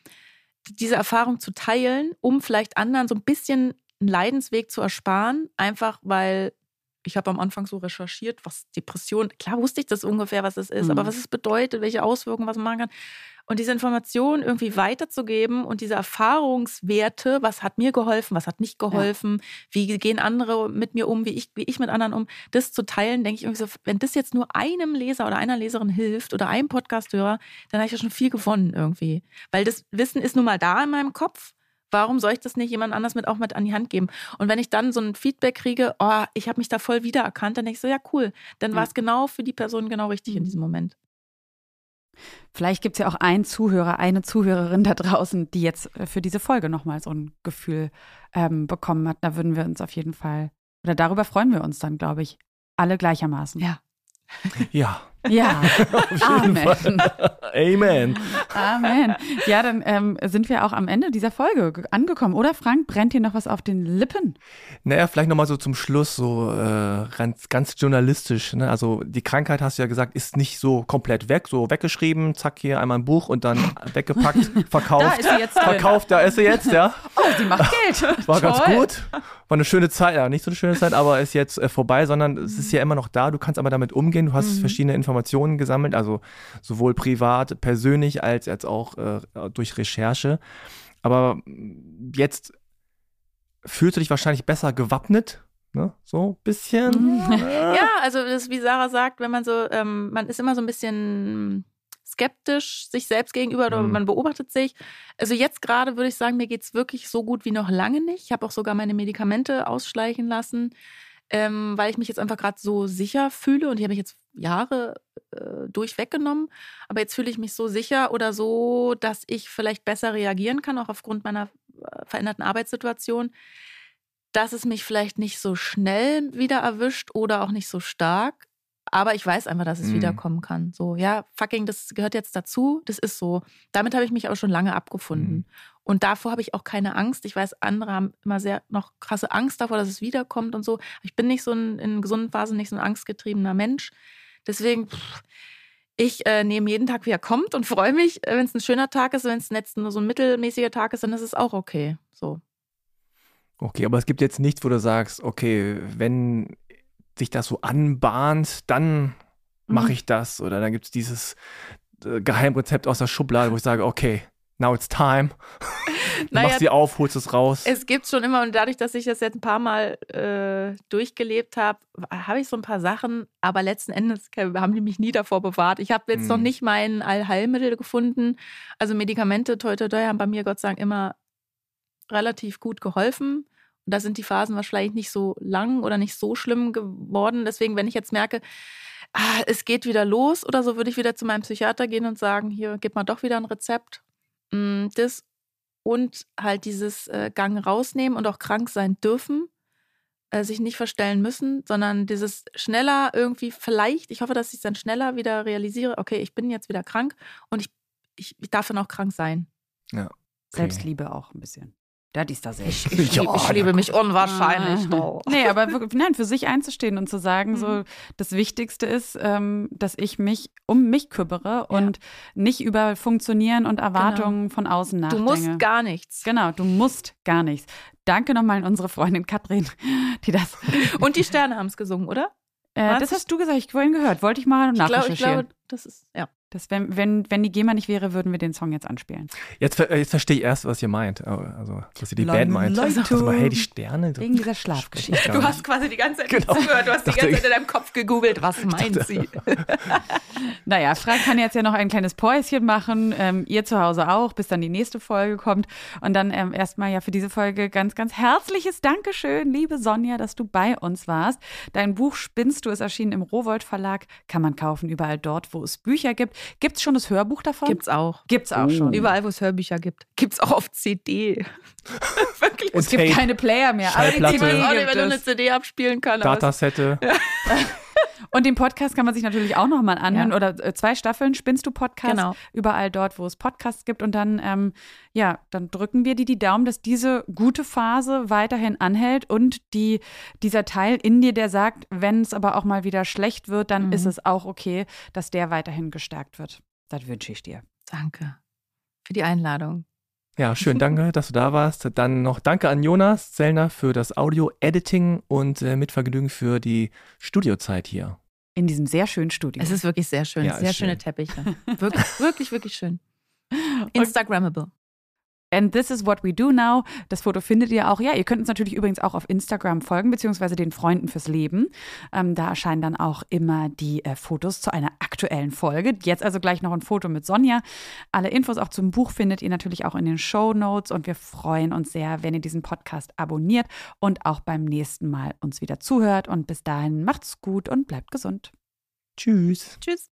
diese Erfahrung zu teilen, um vielleicht anderen so ein bisschen einen Leidensweg zu ersparen, einfach weil ich habe am Anfang so recherchiert, was Depression, klar wusste ich das ungefähr, was es ist, mhm. aber was es bedeutet, welche Auswirkungen, was man machen kann. Und diese Informationen irgendwie weiterzugeben und diese Erfahrungswerte, was hat mir geholfen, was hat nicht geholfen, ja. wie gehen andere mit mir um, wie ich, wie ich mit anderen um, das zu teilen, denke ich irgendwie so, wenn das jetzt nur einem Leser oder einer Leserin hilft oder einem Podcasthörer, dann habe ich ja schon viel gewonnen irgendwie. Weil das Wissen ist nun mal da in meinem Kopf Warum soll ich das nicht jemand anders mit auch mit an die Hand geben? Und wenn ich dann so ein Feedback kriege, oh, ich habe mich da voll wiedererkannt, dann denke ich so, ja, cool. Dann war es genau für die Person genau richtig in diesem Moment. Vielleicht gibt es ja auch einen Zuhörer, eine Zuhörerin da draußen, die jetzt äh, für diese Folge nochmal so ein Gefühl ähm, bekommen hat. Da würden wir uns auf jeden Fall, oder darüber freuen wir uns dann, glaube ich, alle gleichermaßen. Ja. Ja. Ja, Amen. Amen. Amen. Ja, dann ähm, sind wir auch am Ende dieser Folge angekommen. Oder Frank, brennt dir noch was auf den Lippen? Naja, vielleicht nochmal so zum Schluss, so äh, ganz, ganz journalistisch. Ne? Also die Krankheit, hast du ja gesagt, ist nicht so komplett weg, so weggeschrieben, zack, hier einmal ein Buch und dann weggepackt, verkauft. da ist sie jetzt drin. Verkauft, da ist sie jetzt, ja. Oh, sie macht Geld. War Toll. ganz gut. War eine schöne Zeit, ja, nicht so eine schöne Zeit, aber ist jetzt äh, vorbei, sondern es ist ja immer noch da. Du kannst aber damit umgehen. Du hast mhm. verschiedene Informationen gesammelt, also sowohl privat, persönlich als, als auch äh, durch Recherche. Aber jetzt fühlst du dich wahrscheinlich besser gewappnet, ne? So ein bisschen. Mhm. Ja, also das, wie Sarah sagt, wenn man so, ähm, man ist immer so ein bisschen skeptisch sich selbst gegenüber oder mhm. man beobachtet sich. Also jetzt gerade würde ich sagen, mir geht es wirklich so gut wie noch lange nicht. Ich habe auch sogar meine Medikamente ausschleichen lassen, ähm, weil ich mich jetzt einfach gerade so sicher fühle und die habe ich jetzt Jahre äh, durchweggenommen. Aber jetzt fühle ich mich so sicher oder so, dass ich vielleicht besser reagieren kann, auch aufgrund meiner äh, veränderten Arbeitssituation dass es mich vielleicht nicht so schnell wieder erwischt oder auch nicht so stark. Aber ich weiß einfach, dass es mhm. wiederkommen kann. So, ja, fucking, das gehört jetzt dazu. Das ist so. Damit habe ich mich aber schon lange abgefunden. Mhm. Und davor habe ich auch keine Angst. Ich weiß, andere haben immer sehr noch krasse Angst davor, dass es wiederkommt und so. Ich bin nicht so ein, in gesunden Phasen nicht so ein angstgetriebener Mensch. Deswegen, pff, ich äh, nehme jeden Tag, wie er kommt und freue mich. Wenn es ein schöner Tag ist, wenn es jetzt nur so ein mittelmäßiger Tag ist, dann ist es auch okay. So. Okay, aber es gibt jetzt nichts, wo du sagst, okay, wenn sich das so anbahnt, dann mache mhm. ich das. Oder dann gibt es dieses äh, Geheimrezept aus der Schublade, wo ich sage, okay, now it's time. naja, machst sie auf, holst es raus. Es gibt schon immer, und dadurch, dass ich das jetzt ein paar Mal äh, durchgelebt habe, habe ich so ein paar Sachen, aber letzten Endes haben die mich nie davor bewahrt. Ich habe jetzt hm. noch nicht mein Allheilmittel gefunden. Also Medikamente, toi, toi, toi, haben bei mir Gott sei Dank immer relativ gut geholfen. Und da sind die Phasen wahrscheinlich nicht so lang oder nicht so schlimm geworden. Deswegen, wenn ich jetzt merke, ah, es geht wieder los oder so, würde ich wieder zu meinem Psychiater gehen und sagen, hier, gib mal doch wieder ein Rezept. Mm, das und halt dieses äh, Gang rausnehmen und auch krank sein dürfen, äh, sich nicht verstellen müssen, sondern dieses schneller irgendwie vielleicht, ich hoffe, dass ich es dann schneller wieder realisiere, okay, ich bin jetzt wieder krank und ich, ich, ich darf dann auch krank sein. Ja. Okay. Selbstliebe auch ein bisschen. Ja, die ist da sehr ich, ich, ja, ich liebe mich unwahrscheinlich. Oh. Nee, aber nein, für sich einzustehen und zu sagen, mhm. so das Wichtigste ist, ähm, dass ich mich um mich kümmere ja. und nicht über Funktionieren und Erwartungen genau. von außen nachdenke. Du musst gar nichts. Genau, du musst gar nichts. Danke nochmal an unsere Freundin Katrin, die das. und die Sterne haben es gesungen, oder? Äh, das hast du gesagt, ich vorhin gehört. Wollte ich mal nachrecherchieren. Ich glaube, das ist, ja. Das, wenn, wenn, wenn die GEMA nicht wäre, würden wir den Song jetzt anspielen. Jetzt, jetzt verstehe ich erst, was ihr meint. Also, was ihr die Band meint. Leute. Also, mal, hey, die Sterne. Wegen dieser Schlafgeschichte. Du hast quasi die ganze Zeit genau. zugehört. Du hast die ganze Zeit in deinem Kopf gegoogelt, was meint sie. naja, Frank kann jetzt ja noch ein kleines Päuschen machen. Ähm, ihr zu Hause auch, bis dann die nächste Folge kommt. Und dann ähm, erstmal ja für diese Folge ganz, ganz herzliches Dankeschön, liebe Sonja, dass du bei uns warst. Dein Buch Spinnst du ist erschienen im Rowold Verlag. Kann man kaufen überall dort, wo es Bücher gibt. Gibt es schon das Hörbuch davon? Gibt's auch. Gibt's auch oh. schon. Überall, wo es Hörbücher gibt. Gibt's auch auf CD. Wirklich. es gibt keine Player mehr. Aber die CD auch nicht, wenn du eine CD abspielen kannst. Datasette. Ja. Und den Podcast kann man sich natürlich auch nochmal anhören. Ja. Oder äh, zwei Staffeln spinnst du Podcast. Genau. Überall dort, wo es Podcasts gibt. Und dann, ähm, ja, dann drücken wir dir die Daumen, dass diese gute Phase weiterhin anhält und die, dieser Teil in dir, der sagt, wenn es aber auch mal wieder schlecht wird, dann mhm. ist es auch okay, dass der weiterhin gestärkt wird. Das wünsche ich dir. Danke für die Einladung. Ja, schön, danke, dass du da warst. Dann noch danke an Jonas Zellner für das Audio-Editing und äh, mit Vergnügen für die Studiozeit hier. In diesem sehr schönen Studio. Es ist wirklich sehr schön. Ja, sehr schöne schön. Teppiche. Wirklich, wirklich, wirklich schön. Instagrammable. And this is what we do now. Das Foto findet ihr auch. Ja, ihr könnt uns natürlich übrigens auch auf Instagram folgen, beziehungsweise den Freunden fürs Leben. Ähm, da erscheinen dann auch immer die äh, Fotos zu einer aktuellen Folge. Jetzt also gleich noch ein Foto mit Sonja. Alle Infos auch zum Buch findet ihr natürlich auch in den Show Notes und wir freuen uns sehr, wenn ihr diesen Podcast abonniert und auch beim nächsten Mal uns wieder zuhört. Und bis dahin macht's gut und bleibt gesund. Tschüss. Tschüss.